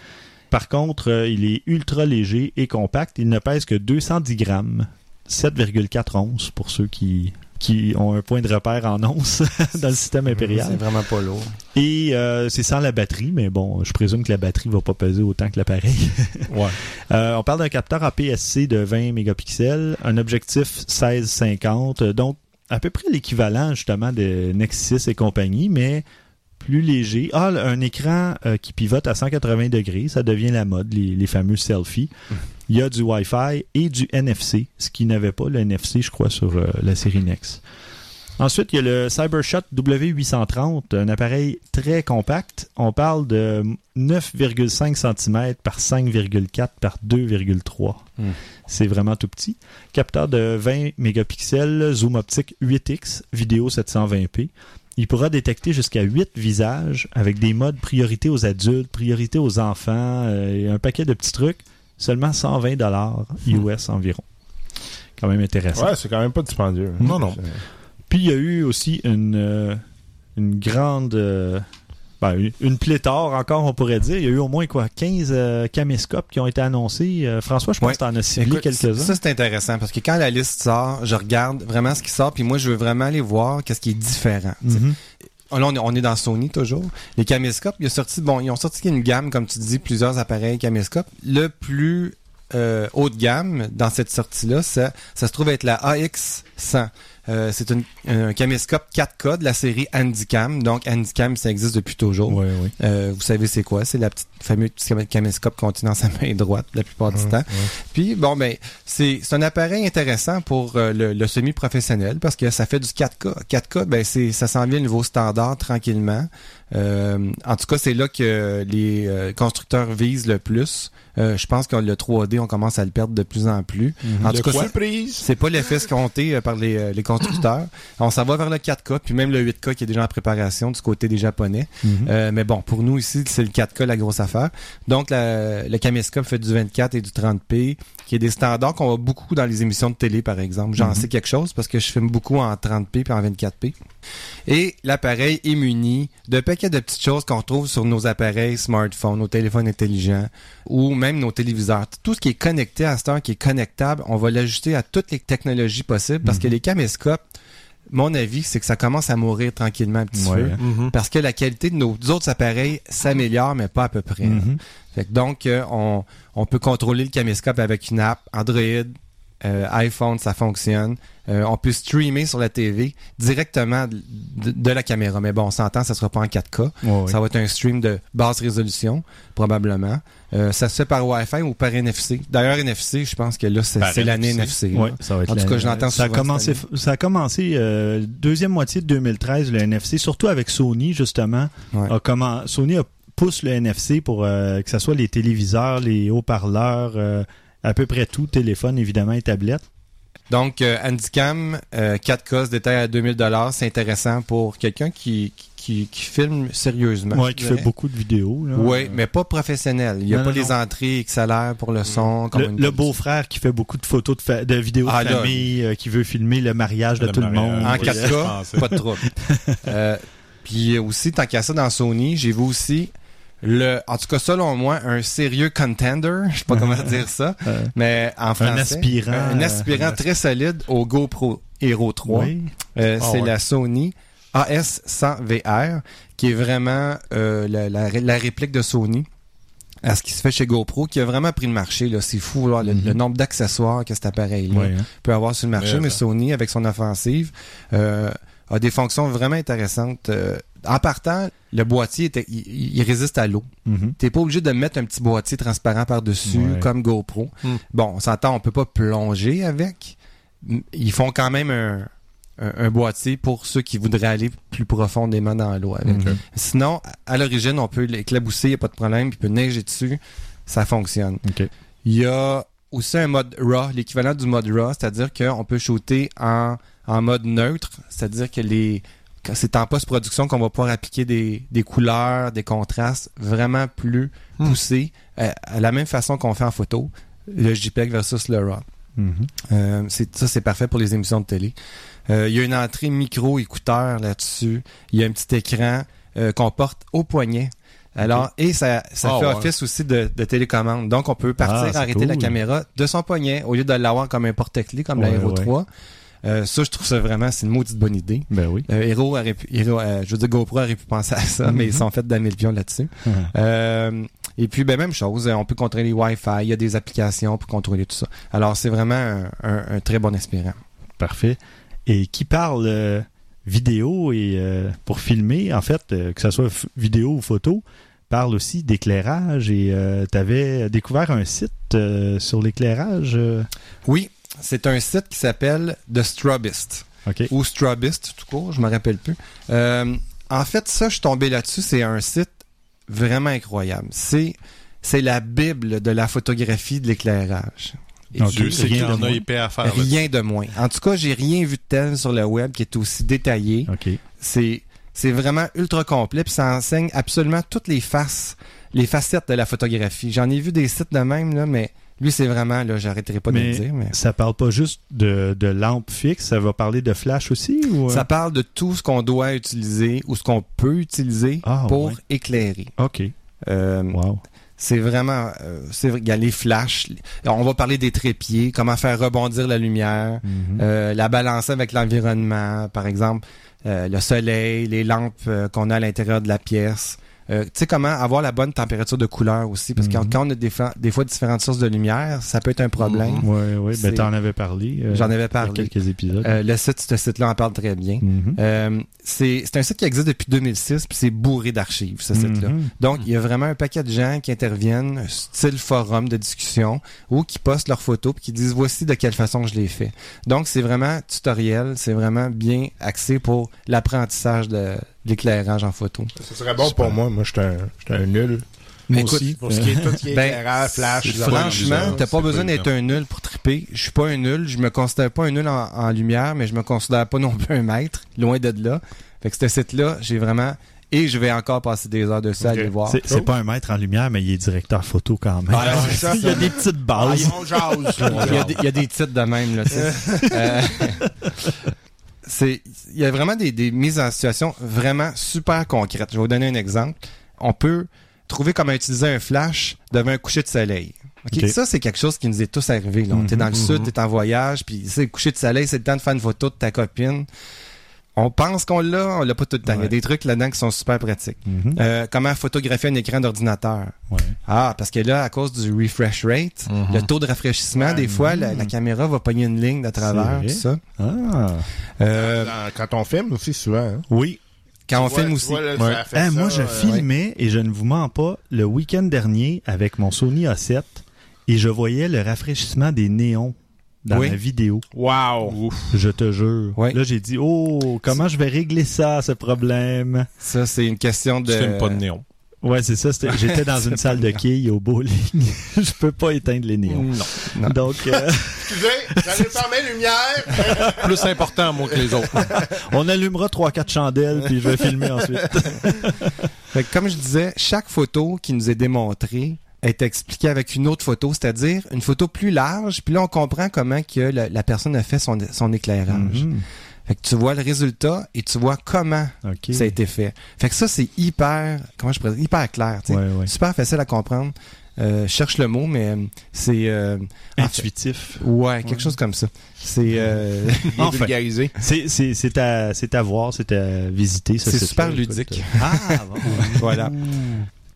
[SPEAKER 6] Par contre, euh, il est ultra léger et compact. Il ne pèse que 210 grammes. 7,4 onces pour ceux qui, qui ont un point de repère en onces dans le système
[SPEAKER 8] C'est
[SPEAKER 6] impérial.
[SPEAKER 8] vraiment pas lourd.
[SPEAKER 6] Et euh, c'est sans la batterie, mais bon, je présume que la batterie va pas peser autant que l'appareil.
[SPEAKER 7] Ouais.
[SPEAKER 6] Euh, on parle d'un capteur APS-C de 20 mégapixels, un objectif 16-50, euh, donc à peu près l'équivalent justement de Nexus et compagnie, mais plus léger. Ah, un écran euh, qui pivote à 180 degrés, ça devient la mode, les, les fameux selfies. Il y a du Wi-Fi et du NFC, ce qui n'avait pas le NFC, je crois, sur euh, la série Nex. Ensuite, il y a le CyberShot W830, un appareil très compact. On parle de 9,5 cm par 5,4 par 2,3.
[SPEAKER 8] Hmm.
[SPEAKER 6] C'est vraiment tout petit. Capteur de 20 mégapixels, zoom optique 8x, vidéo 720p. Il pourra détecter jusqu'à 8 visages avec des modes priorité aux adultes, priorité aux enfants euh, et un paquet de petits trucs. Seulement 120 dollars US environ. Quand même intéressant.
[SPEAKER 3] Ouais, c'est quand même pas dispendieux. hein.
[SPEAKER 7] Non, non.
[SPEAKER 6] Puis il y a eu aussi une, euh, une grande. euh, ben, une- une pléthore encore, on pourrait dire. Il y a eu au moins quoi 15 euh, caméscopes qui ont été annoncés. Euh, François, je pense
[SPEAKER 8] Ouais.
[SPEAKER 6] que tu en as ciblé
[SPEAKER 8] Écoute,
[SPEAKER 6] quelques-uns.
[SPEAKER 8] Ça, c'est intéressant parce que quand la liste sort, je regarde vraiment ce qui sort, puis moi, je veux vraiment aller voir qu'est-ce qui est différent. sais. Là, on est, on est dans Sony toujours. Les caméscopes, il a sorti, bon, ils ont sorti une gamme, comme tu dis, plusieurs appareils caméscopes. Le plus euh, haut de gamme dans cette sortie-là, ça, ça se trouve être la AX100. Euh, c'est une- un caméscope 4K de la série Handycam. Donc, Handycam, ça existe depuis toujours.
[SPEAKER 6] Ouais, ouais.
[SPEAKER 8] Euh, vous savez c'est quoi? C'est la petite fameuse petite cam- caméscope qu'on tient dans sa main droite la plupart du temps. Puis bon ben c'est c'est un appareil intéressant pour euh, le, le semi-professionnel parce que ça fait du 4K. 4K ben c'est ça s'en vient au niveau standard tranquillement. Euh, en tout cas c'est là que les euh, constructeurs visent le plus. Euh, je pense que le 3D on commence à le perdre de plus en plus. En
[SPEAKER 3] Le
[SPEAKER 8] tout cas c'est- c'est pas l'effet escompté par les, euh, les constructeurs. On s'en va vers le 4K, puis même le 8K qui est déjà en préparation du côté des Japonais.
[SPEAKER 6] Mhm.
[SPEAKER 8] Euh, mais bon, pour nous ici, c'est le 4K la grosse affaire. Donc, la- le caméscope fait du 24 et du 30p, qui est des standards qu'on voit beaucoup dans les émissions de télé, par exemple. J'en
[SPEAKER 6] Mhm.
[SPEAKER 8] sais quelque chose parce que je filme beaucoup en 30p puis en 24p. Et l'appareil est muni de paquets de petites choses qu'on trouve sur nos appareils smartphones, nos téléphones intelligents ou même nos téléviseurs. Tout ce qui est connecté à cette heure, qui est connectable, on va l'ajuster à toutes les technologies possibles parce que les caméscopes, mon avis, c'est que ça commence à mourir tranquillement un petit
[SPEAKER 6] Ouais.
[SPEAKER 8] peu
[SPEAKER 7] Mhm.
[SPEAKER 8] parce que la qualité de nos autres appareils s'améliore, mais pas à peu près.
[SPEAKER 6] Mhm.
[SPEAKER 8] Fait que donc, euh, on, on peut contrôler le caméscope avec une app Android, euh, iPhone, ça fonctionne. Euh, on peut streamer sur la TV directement de, la caméra. Mais bon, on s'entend, ça sera pas en 4K.
[SPEAKER 6] Ouais, ouais.
[SPEAKER 8] Ça va être un stream de basse résolution, probablement. Euh, ça se fait par Wi-Fi ou par NFC. D'ailleurs, NFC, je pense que là, c'est l'année
[SPEAKER 7] NFC.
[SPEAKER 6] Ouais, ça va être
[SPEAKER 8] En tout
[SPEAKER 6] la-
[SPEAKER 8] cas, je l'entends
[SPEAKER 6] ça a commencé, ça a commencé euh, deuxième moitié de 2013 le NFC, surtout avec Sony justement.
[SPEAKER 8] Ouais.
[SPEAKER 6] A commen- Sony a pousse le NFC pour euh, que ce soit les téléviseurs, les haut-parleurs, euh, à peu près tout, téléphone évidemment et tablette.
[SPEAKER 8] Donc, euh, Handycam, euh, 4K, se détaille à 2000 C'est intéressant pour quelqu'un qui, qui, qui filme sérieusement. Je
[SPEAKER 6] qui fait beaucoup de vidéos. là.
[SPEAKER 8] Oui, mais pas professionnel. Il n'y a
[SPEAKER 6] Non,
[SPEAKER 8] pas
[SPEAKER 6] non,
[SPEAKER 8] les
[SPEAKER 6] non.
[SPEAKER 8] entrées XLR pour le son. Comme
[SPEAKER 6] Le, beau-frère qui fait beaucoup de photos de, fa- de vidéos
[SPEAKER 8] Ah,
[SPEAKER 6] de
[SPEAKER 8] là.
[SPEAKER 6] famille, euh, qui veut filmer le mariage de
[SPEAKER 7] Le
[SPEAKER 6] tout le monde.
[SPEAKER 8] En
[SPEAKER 7] oui,
[SPEAKER 8] 4K,
[SPEAKER 7] je pensais.
[SPEAKER 8] pas de trouble. euh, puis aussi, tant qu'à ça, dans Sony, j'ai vu aussi le, en tout cas, selon moi, un sérieux contender, je sais pas comment dire ça, mais en français.
[SPEAKER 6] aspirant,
[SPEAKER 8] Un
[SPEAKER 6] euh,
[SPEAKER 8] aspirant très solide au GoPro Hero 3.
[SPEAKER 6] oui.
[SPEAKER 8] Euh,
[SPEAKER 7] Ah
[SPEAKER 8] c'est
[SPEAKER 7] ouais.
[SPEAKER 8] la Sony AS100VR, qui est vraiment euh, la, la, la réplique de Sony à ce qui se fait chez GoPro, qui a vraiment pris le marché. là. C'est fou là, le, le nombre d'accessoires que cet appareil-là
[SPEAKER 6] hein.
[SPEAKER 8] peut avoir sur le marché,
[SPEAKER 7] Mais.
[SPEAKER 8] Sony, avec son offensive, a des fonctions vraiment intéressantes. En partant, le boîtier, était- il, il résiste à l'eau.
[SPEAKER 6] Mhm.
[SPEAKER 8] T'es pas obligé de mettre un petit boîtier transparent par-dessus,
[SPEAKER 6] Ouais.
[SPEAKER 8] comme GoPro.
[SPEAKER 7] Hmm.
[SPEAKER 8] Bon, on s'entend, on peut pas plonger avec. Ils font quand même un, un, un boîtier pour ceux qui voudraient aller plus profondément dans l'eau avec.
[SPEAKER 6] Mhm.
[SPEAKER 8] Sinon, à l'origine, on peut l'éclabousser, y a pas de problème, puis il peut neiger dessus, ça fonctionne. Il y a aussi un mode RAW, l'équivalent du mode RAW, c'est-à-dire qu'on peut shooter en, en mode neutre, c'est-à-dire que les c'est en post-production qu'on va pouvoir appliquer des, des couleurs, des contrastes vraiment plus
[SPEAKER 7] Hmm.
[SPEAKER 8] poussés, euh, à la même façon qu'on fait en photo, le JPEG versus le RAW.
[SPEAKER 6] Mhm.
[SPEAKER 8] Euh, ça, c'est parfait pour les émissions de télé. Euh, il y a une entrée micro-écouteur là-dessus. Il y a un petit écran euh, qu'on porte au poignet. Alors, et ça, ça
[SPEAKER 7] Ah,
[SPEAKER 8] fait
[SPEAKER 7] ouais.
[SPEAKER 8] office aussi de, de télécommande. Donc, on peut partir,
[SPEAKER 6] Ah,
[SPEAKER 8] arrêter la caméra de son poignet au lieu de l'avoir comme un porte-clés comme
[SPEAKER 6] Ouais,
[SPEAKER 8] Hero
[SPEAKER 6] ouais.
[SPEAKER 8] 3. Euh, ça, je trouve ça vraiment, c'est une maudite bonne idée.
[SPEAKER 6] Ben oui.
[SPEAKER 8] Euh, Hero aurait pu, Hero, euh, je veux dire, GoPro aurait pu penser à ça, mais ils sont faits d'un pions là-dessus.
[SPEAKER 6] Mhm.
[SPEAKER 8] Euh, et puis, ben, même chose, euh, on peut contrôler les Wi-Fi, il y a des applications pour contrôler tout ça. Alors, c'est vraiment un, un- un très bon aspirant.
[SPEAKER 6] Parfait. Et qui parle euh, vidéo et euh, pour filmer, en fait, euh, que ce soit vidéo ou photo, parle aussi d'éclairage et tu avais découvert un site euh, sur l'éclairage. euh,
[SPEAKER 8] Oui, c'est un site qui s'appelle The Strobist. Ou Strobist, tout court, je me rappelle plus. Euh, en fait, ça, je suis tombé là-dessus, c'est un site vraiment incroyable. C'est c'est la bible de la photographie de l'éclairage.
[SPEAKER 7] Dieu sait qu'il y
[SPEAKER 6] Rien de
[SPEAKER 7] en a
[SPEAKER 6] moins.
[SPEAKER 7] épais à faire.
[SPEAKER 8] Rien de moins. En tout cas, j'ai rien vu de tel sur le web qui est aussi détaillé. C'est C'est vraiment ultra complet, puis ça enseigne absolument toutes les faces, les facettes de la photographie. J'en ai vu des sites de même, là, mais lui, c'est vraiment, là, j'arrêterai pas de le dire, mais...
[SPEAKER 6] ça parle pas juste de, de lampe fixe, ça va parler de flash aussi ou euh?
[SPEAKER 8] Ça parle de tout ce qu'on doit utiliser ou ce qu'on peut utiliser
[SPEAKER 6] Ah,
[SPEAKER 8] pour
[SPEAKER 6] ouais.
[SPEAKER 8] éclairer.
[SPEAKER 6] OK.
[SPEAKER 8] Euh,
[SPEAKER 6] Wow.
[SPEAKER 8] C'est vraiment, euh, c'est il y a les flashs. On va parler des trépieds, comment faire rebondir la lumière,
[SPEAKER 6] Mhm.
[SPEAKER 8] euh, la balancer avec l'environnement, par exemple, le soleil, les lampes qu'on a à l'intérieur de la pièce. Euh, tu sais comment avoir la bonne température de couleur aussi, parce que
[SPEAKER 6] Mhm.
[SPEAKER 8] quand on a des, des fois différentes sources de lumière, ça peut être un problème.
[SPEAKER 6] Ouais, ouais. Ben, t'en avais parlé. euh,
[SPEAKER 8] J'en avais
[SPEAKER 6] il y a
[SPEAKER 8] parlé.
[SPEAKER 6] quelques épisodes.
[SPEAKER 8] Euh, le site, ce site-là en parle très bien.
[SPEAKER 6] Mhm.
[SPEAKER 8] Euh, c'est c'est un site qui existe depuis 2006, puis c'est bourré d'archives, ce site-là.
[SPEAKER 6] Mhm.
[SPEAKER 8] Donc, il y a vraiment un paquet de gens qui interviennent, style forum de discussion, ou qui postent leurs photos puis qui disent voici de quelle façon je l'ai fait. Donc, c'est vraiment tutoriel, c'est vraiment bien axé pour l'apprentissage de l'éclairage en photo.
[SPEAKER 3] Ce serait bon pour moi. Moi, je suis un, je suis un nul.
[SPEAKER 8] Mais écoute,
[SPEAKER 3] pour ce qui est tout qui est
[SPEAKER 8] ben,
[SPEAKER 3] éclairage, flash,
[SPEAKER 8] Franchement, t'as pas besoin d'être un nul pour triper. Je suis pas un nul. Je me considère pas un nul en, en lumière, mais je me considère pas non plus un maître. Loin de là. Fait que ce site-là, j'ai vraiment... Et je vais encore passer des heures dessus à
[SPEAKER 3] Ok.
[SPEAKER 8] aller voir.
[SPEAKER 6] C'est c'est pas un maître en lumière, mais il est directeur photo quand même.
[SPEAKER 3] Ah, ça,
[SPEAKER 6] il y a
[SPEAKER 3] ça.
[SPEAKER 6] des petites
[SPEAKER 3] Ah,
[SPEAKER 6] bases.
[SPEAKER 3] jase,
[SPEAKER 8] Il y, a des, il y a des titres de même, là, tu sais. Euh, c'est, il y a vraiment des, des mises en situation vraiment super concrètes. Je vais vous donner un exemple. On peut trouver comment utiliser un flash devant un coucher de soleil. Ok,
[SPEAKER 6] Ok.
[SPEAKER 8] Ça, c'est quelque chose qui nous est tous arrivé. Là. T'es dans le sud, t'es en voyage, puis c'est le coucher de soleil, c'est le temps de faire une photo de ta copine. On pense qu'on l'a, on l'a pas tout le temps. Il y a des trucs là-dedans qui sont super pratiques.
[SPEAKER 6] Mhm.
[SPEAKER 8] Euh, comment photographier un écran d'ordinateur?
[SPEAKER 6] Ouais.
[SPEAKER 8] Ah, parce que là, à cause du refresh rate,
[SPEAKER 7] Mhm.
[SPEAKER 8] le taux de rafraîchissement, des fois, la, la caméra va pogner une ligne de travers,
[SPEAKER 6] C'est
[SPEAKER 8] tout ça.
[SPEAKER 6] Ah.
[SPEAKER 8] Euh,
[SPEAKER 3] Quand on filme aussi, souvent. hein.
[SPEAKER 6] Oui.
[SPEAKER 8] quand on
[SPEAKER 3] vois-
[SPEAKER 8] filme aussi.
[SPEAKER 3] vois, là,
[SPEAKER 6] Ouais.
[SPEAKER 3] ça fait
[SPEAKER 6] Hein,
[SPEAKER 3] ça,
[SPEAKER 6] moi, je
[SPEAKER 3] euh,
[SPEAKER 6] filmais, et je ne vous mens pas, le week-end dernier avec mon Sony A7 et je voyais le rafraîchissement des néons dans
[SPEAKER 8] Oui.
[SPEAKER 6] la vidéo.
[SPEAKER 3] Wow!
[SPEAKER 6] Je te jure.
[SPEAKER 8] Ouais.
[SPEAKER 6] Là, j'ai dit, oh, comment je vais régler ça, ce problème?
[SPEAKER 8] Ça, c'est une question de...
[SPEAKER 7] Tu pas de néon.
[SPEAKER 6] Ouais, c'est ça. J'étais dans une salle de quilles au bowling. je peux pas éteindre les néons.
[SPEAKER 3] Non.
[SPEAKER 8] Non.
[SPEAKER 6] Donc, euh,
[SPEAKER 3] Excusez, j'allais fermer la lumière.
[SPEAKER 7] Plus important, moi, que les autres.
[SPEAKER 6] on allumera trois, quatre chandelles, puis je vais filmer ensuite.
[SPEAKER 8] Fait que comme je disais, chaque photo qui nous est démontrée est expliquée avec une autre photo, c'est-à-dire une photo plus large, puis là, on comprend comment que la, la personne a fait son, son éclairage.
[SPEAKER 6] Mhm.
[SPEAKER 8] Fait que tu vois le résultat et tu vois comment ça a été fait. Fait que ça, c'est hyper, comment je pourrais dire, hyper clair, tu sais.
[SPEAKER 6] Ouais, ouais.
[SPEAKER 8] Super facile à comprendre. Euh, je cherche le mot, mais euh, c'est... euh, en fait-
[SPEAKER 6] Intuitif.
[SPEAKER 8] ouais, quelque chose comme ça. C'est euh,
[SPEAKER 6] Enfin.
[SPEAKER 3] vulgarisé.
[SPEAKER 6] C'est, à, c'est à voir, c'est à visiter. ce
[SPEAKER 8] C'est super ludique.
[SPEAKER 6] Ah, bon.
[SPEAKER 8] voilà.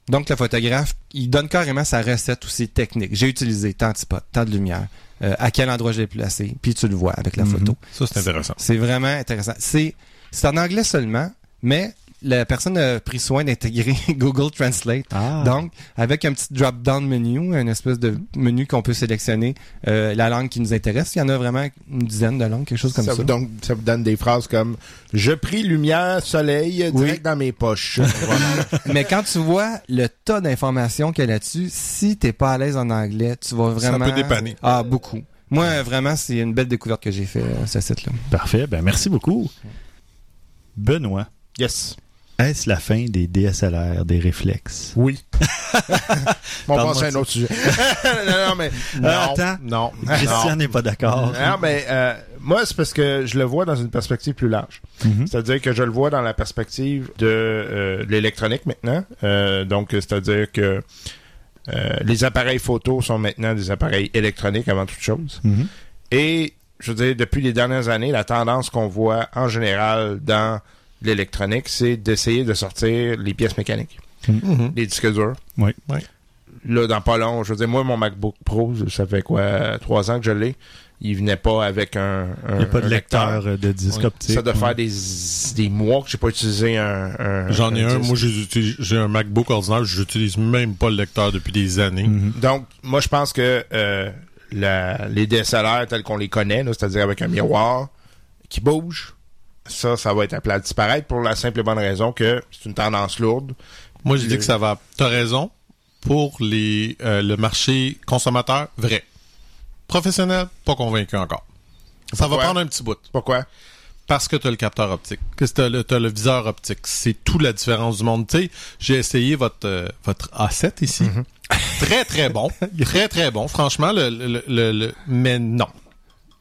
[SPEAKER 8] Donc, le photographe, il donne carrément sa recette aussi technique. J'ai utilisé tant de spots, tant de lumière, euh, à quel endroit je l'ai placé, puis tu le vois avec la
[SPEAKER 6] Mhm.
[SPEAKER 8] photo.
[SPEAKER 7] Ça, c'est intéressant.
[SPEAKER 8] C'est vraiment intéressant. C'est, c'est en anglais seulement, mais la personne a pris soin d'intégrer Google Translate.
[SPEAKER 6] Ah.
[SPEAKER 8] Donc, avec un petit drop-down menu, un espèce de menu qu'on peut sélectionner euh, la langue qui nous intéresse. Il y en a vraiment une dizaine de langues, quelque chose comme ça.
[SPEAKER 3] Donne, ça vous donne des phrases comme Je prie lumière, soleil,
[SPEAKER 8] Oui.
[SPEAKER 3] direct dans mes poches.
[SPEAKER 8] Mais quand tu vois le tas d'informations qu'il y a là-dessus, si t'es pas à l'aise en anglais, tu vas
[SPEAKER 7] Ça
[SPEAKER 8] vraiment...
[SPEAKER 7] peut dépanner.
[SPEAKER 8] Ah, beaucoup. Moi, vraiment, c'est une belle découverte que j'ai fait, euh, ce site-là.
[SPEAKER 6] Parfait. Ben, merci beaucoup. Benoît,
[SPEAKER 3] yes.
[SPEAKER 6] Est-ce la fin des DSLR, des réflexes?
[SPEAKER 3] Oui. on passe à un autre sujet. non, non, mais.
[SPEAKER 6] Euh,
[SPEAKER 3] non,
[SPEAKER 6] attends.
[SPEAKER 3] Non.
[SPEAKER 6] Christian n'est pas d'accord.
[SPEAKER 3] Non, mais euh, moi, c'est parce que je le vois dans une perspective plus large.
[SPEAKER 6] Mhm.
[SPEAKER 3] C'est-à-dire que je le vois dans la perspective de, euh, de l'électronique maintenant. Euh, donc, c'est-à-dire que euh, les appareils photo sont maintenant des appareils électroniques avant toute chose.
[SPEAKER 6] Mhm.
[SPEAKER 3] Et, je veux dire, depuis les dernières années, la tendance qu'on voit en général dans l'électronique, c'est d'essayer de sortir les pièces mécaniques,
[SPEAKER 7] Mhm.
[SPEAKER 3] les disques durs.
[SPEAKER 6] Oui.
[SPEAKER 7] Oui.
[SPEAKER 3] Là, dans pas long, je veux dire, moi, mon MacBook Pro, ça fait quoi, trois ans que je l'ai. Il venait pas avec un, un
[SPEAKER 6] Il n'y a pas de lecteur euh, de disque
[SPEAKER 3] Ouais.
[SPEAKER 6] optique.
[SPEAKER 3] Ça doit
[SPEAKER 6] Ouais.
[SPEAKER 3] faire des, des mois que j'ai pas utilisé un. un-
[SPEAKER 7] J'en ai un.
[SPEAKER 3] disque.
[SPEAKER 7] Moi, j'ai un MacBook ordinaire. J'utilise même pas le lecteur depuis des années.
[SPEAKER 6] Mhm.
[SPEAKER 3] Donc, moi, je pense que euh, la- les DSLR tels qu'on les connaît, là, c'est-à-dire avec un miroir qui bouge, ça, ça va être appelé à disparaître pour la simple et bonne raison que c'est une tendance lourde.
[SPEAKER 7] Moi, je dis
[SPEAKER 3] Le-
[SPEAKER 7] que ça va. T'as raison. Pour les euh, le marché consommateur, vrai. Professionnel, pas convaincu encore. Ça va prendre un petit bout.
[SPEAKER 3] Pourquoi?
[SPEAKER 7] parce que tu as le capteur optique, que tu as, le viseur optique. C'est tout la différence du monde. Tu sais, j'ai essayé votre euh, votre A7 ici.
[SPEAKER 3] Mhm.
[SPEAKER 7] Très, très bon. très, très bon. Franchement, le, le, le, le- mais non.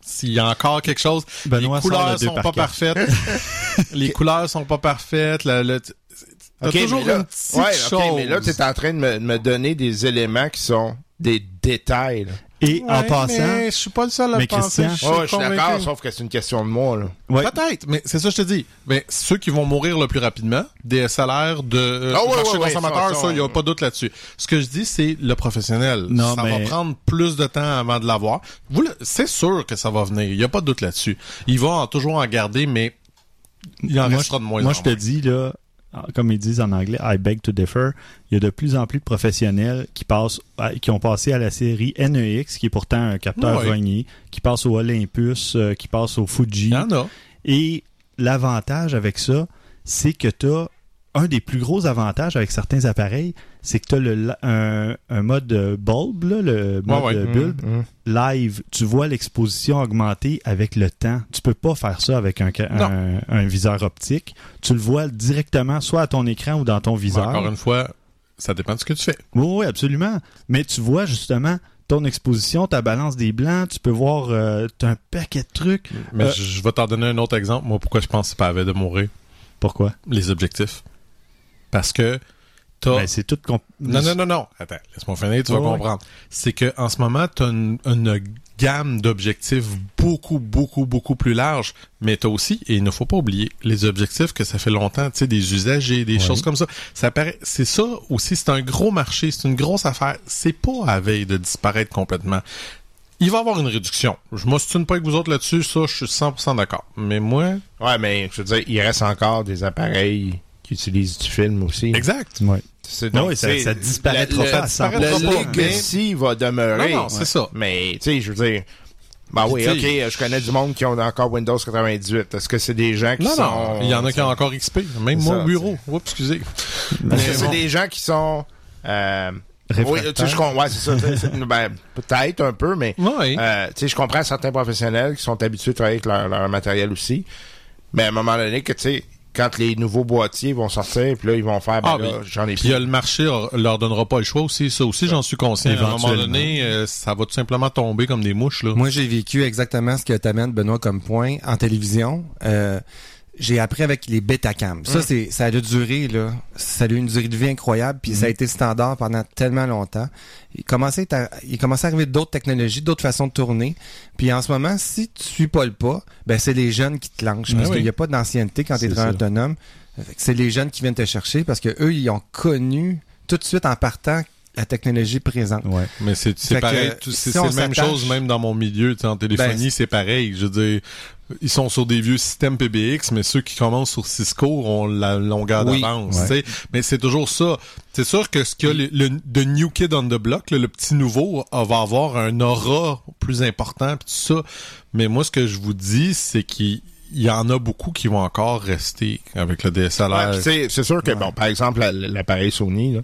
[SPEAKER 7] S'il y a encore quelque chose,
[SPEAKER 6] Benoît
[SPEAKER 7] les couleurs sont pas parfaites. les couleurs sont pas parfaites. Le, le- t'as toujours
[SPEAKER 3] mais là,
[SPEAKER 7] une petite
[SPEAKER 3] ouais,
[SPEAKER 7] chose.
[SPEAKER 3] mais là, tu es en train de me, de me donner des éléments qui sont des détails.
[SPEAKER 6] Et en passant,
[SPEAKER 7] mais je suis pas le seul à
[SPEAKER 6] Mais
[SPEAKER 7] penser.
[SPEAKER 6] Christian-
[SPEAKER 7] Je suis
[SPEAKER 3] Ouais, je suis
[SPEAKER 7] convaincu.
[SPEAKER 3] d'accord, sauf que c'est une question de moi. Là.
[SPEAKER 6] ouais,
[SPEAKER 7] Peut-être, mais c'est ça que je te dis. Mais ceux qui vont mourir le plus rapidement, DSLR de euh,
[SPEAKER 3] Ah ouais,
[SPEAKER 7] marché consommateur,
[SPEAKER 3] ça,
[SPEAKER 7] il n'y a pas de doute là-dessus. Ce que je dis, c'est le professionnel.
[SPEAKER 6] Non,
[SPEAKER 7] ça
[SPEAKER 6] mais-
[SPEAKER 7] va prendre plus de temps avant de l'avoir. Vous, c'est sûr que ça va venir. Il n'y a pas de doute là-dessus. Il va en- toujours en garder, mais il en
[SPEAKER 6] moi,
[SPEAKER 7] restera de moins
[SPEAKER 6] moi
[SPEAKER 7] en
[SPEAKER 6] je te dis, là, comme ils disent en anglais, I beg to differ, il y a de plus en plus de professionnels qui passent, à- qui ont passé à la série NEX, qui est pourtant un capteur rogné, qui passe au Olympus, euh, qui passe au Fuji.
[SPEAKER 7] Il y en a.
[SPEAKER 6] Et l'avantage avec ça, c'est que tu as un des plus gros avantages avec certains appareils, c'est que tu as le, un, un mode euh, bulb, là, le mode
[SPEAKER 7] ouais.
[SPEAKER 6] euh, bulb,
[SPEAKER 3] Mhm.
[SPEAKER 6] live. Tu vois l'exposition augmenter avec le temps. Tu peux pas faire ça avec un, un, un viseur optique. Tu le vois directement, soit à ton écran ou dans ton
[SPEAKER 7] Mais
[SPEAKER 6] viseur.
[SPEAKER 7] encore une fois, ça dépend de ce que tu fais.
[SPEAKER 6] Oui, oui, absolument. Mais tu vois justement ton exposition, ta balance des blancs, tu peux voir euh, un paquet de trucs.
[SPEAKER 7] Mais
[SPEAKER 6] Euh,
[SPEAKER 7] je, vais t'en donner un autre exemple. Moi, pourquoi je pense que c'est pas avait de mourir?
[SPEAKER 6] Pourquoi?
[SPEAKER 7] Les objectifs. Parce que t'as...
[SPEAKER 6] Ben, c'est tout comp-
[SPEAKER 7] Non, non, non, non. Attends, laisse-moi finir, tu vas
[SPEAKER 6] Ouais,
[SPEAKER 7] comprendre. C'est que en ce moment, tu as une, une gamme d'objectifs beaucoup, beaucoup, beaucoup plus large. Mais tu aussi, et il ne faut pas oublier, les objectifs que ça fait longtemps, tu sais, des usagers, des choses comme ça. Ça paraît, c'est ça aussi, c'est un gros marché, c'est une grosse affaire. C'est pas à veille de disparaître complètement. Il va y avoir une réduction. Je m'ostine pas avec vous autres là-dessus, ça, je suis 100% d'accord. Mais moi...
[SPEAKER 3] Ouais, mais je veux dire, il reste encore des appareils qui utilisent du film aussi.
[SPEAKER 7] Exact.
[SPEAKER 6] Ouais.
[SPEAKER 3] C'est
[SPEAKER 6] Non, oui, ça- ça disparaîtra
[SPEAKER 3] le-
[SPEAKER 6] pas
[SPEAKER 3] le-
[SPEAKER 6] à 100%.
[SPEAKER 3] Le legacy va demeurer.
[SPEAKER 7] Non, non, c'est ça.
[SPEAKER 3] Mais, tu sais, je veux dire... Ben oui, ok, je connais du monde qui ont encore Windows 98. Est-ce que c'est des gens qui
[SPEAKER 7] Non,
[SPEAKER 3] sont...
[SPEAKER 7] non, il y en a qui ont encore XP. Même moi au bureau. Oups, excusez.
[SPEAKER 3] Est-ce
[SPEAKER 7] Mais
[SPEAKER 3] que c'est des gens qui sont... Euh, oui, tu sais, je comprends, ouais, c'est ça. ben, peut-être un peu, mais
[SPEAKER 7] Ouais.
[SPEAKER 3] euh, tu sais, je comprends certains professionnels qui sont habitués à travailler avec leur, leur matériel aussi. Mais à un moment donné, que tu sais, quand les nouveaux boîtiers vont sortir, puis là, ils vont faire, ben
[SPEAKER 7] Ah,
[SPEAKER 3] là, j'en ai
[SPEAKER 7] Puis
[SPEAKER 3] plus.
[SPEAKER 7] le marché leur- leur donnera pas le choix aussi. Ça aussi, j'en suis conscient. À un moment donné, euh, ça va tout simplement tomber comme des mouches. Là.
[SPEAKER 8] Moi, j'ai vécu exactement ce que t'amènes, Benoît, comme point en télévision. Euh, j'ai appris avec les Betacam. Ça, c'est, ça a duré, là. Ça a eu une durée de vie incroyable, puis ça a été standard pendant tellement longtemps. Il commençait à, il commençait à arriver d'autres technologies, d'autres façons de tourner. Puis en ce moment, si tu suis pas le pas, ben c'est les jeunes qui te lancent. Parce
[SPEAKER 7] oui.
[SPEAKER 8] qu'il n'y a pas d'ancienneté quand tu es
[SPEAKER 6] ça.
[SPEAKER 8] autonome. C'est les jeunes qui viennent te chercher parce que eux, ils ont connu tout de suite en partant la technologie présente.
[SPEAKER 6] Ouais.
[SPEAKER 7] Mais c'est pareil.
[SPEAKER 8] si
[SPEAKER 7] C'est la même chose même dans mon milieu. tu sais, En téléphonie,
[SPEAKER 8] Ben,
[SPEAKER 7] c'est pareil. Je veux dire, ils sont sur des vieux systèmes PBX, mais ceux qui commencent sur Cisco ont la longueur
[SPEAKER 8] Oui.
[SPEAKER 7] d'avance.
[SPEAKER 6] Ouais.
[SPEAKER 7] tu sais. Mais c'est toujours ça. C'est sûr que ce qu'il y a, le, le the new kid on the block, le petit nouveau, euh, va avoir un aura plus important pis tout ça. Mais moi, ce que je vous dis, c'est qu'il il y en a beaucoup qui vont encore rester avec le DSLR.
[SPEAKER 3] Ouais, c'est sûr que, bon, par exemple, la- l'appareil Sony, là,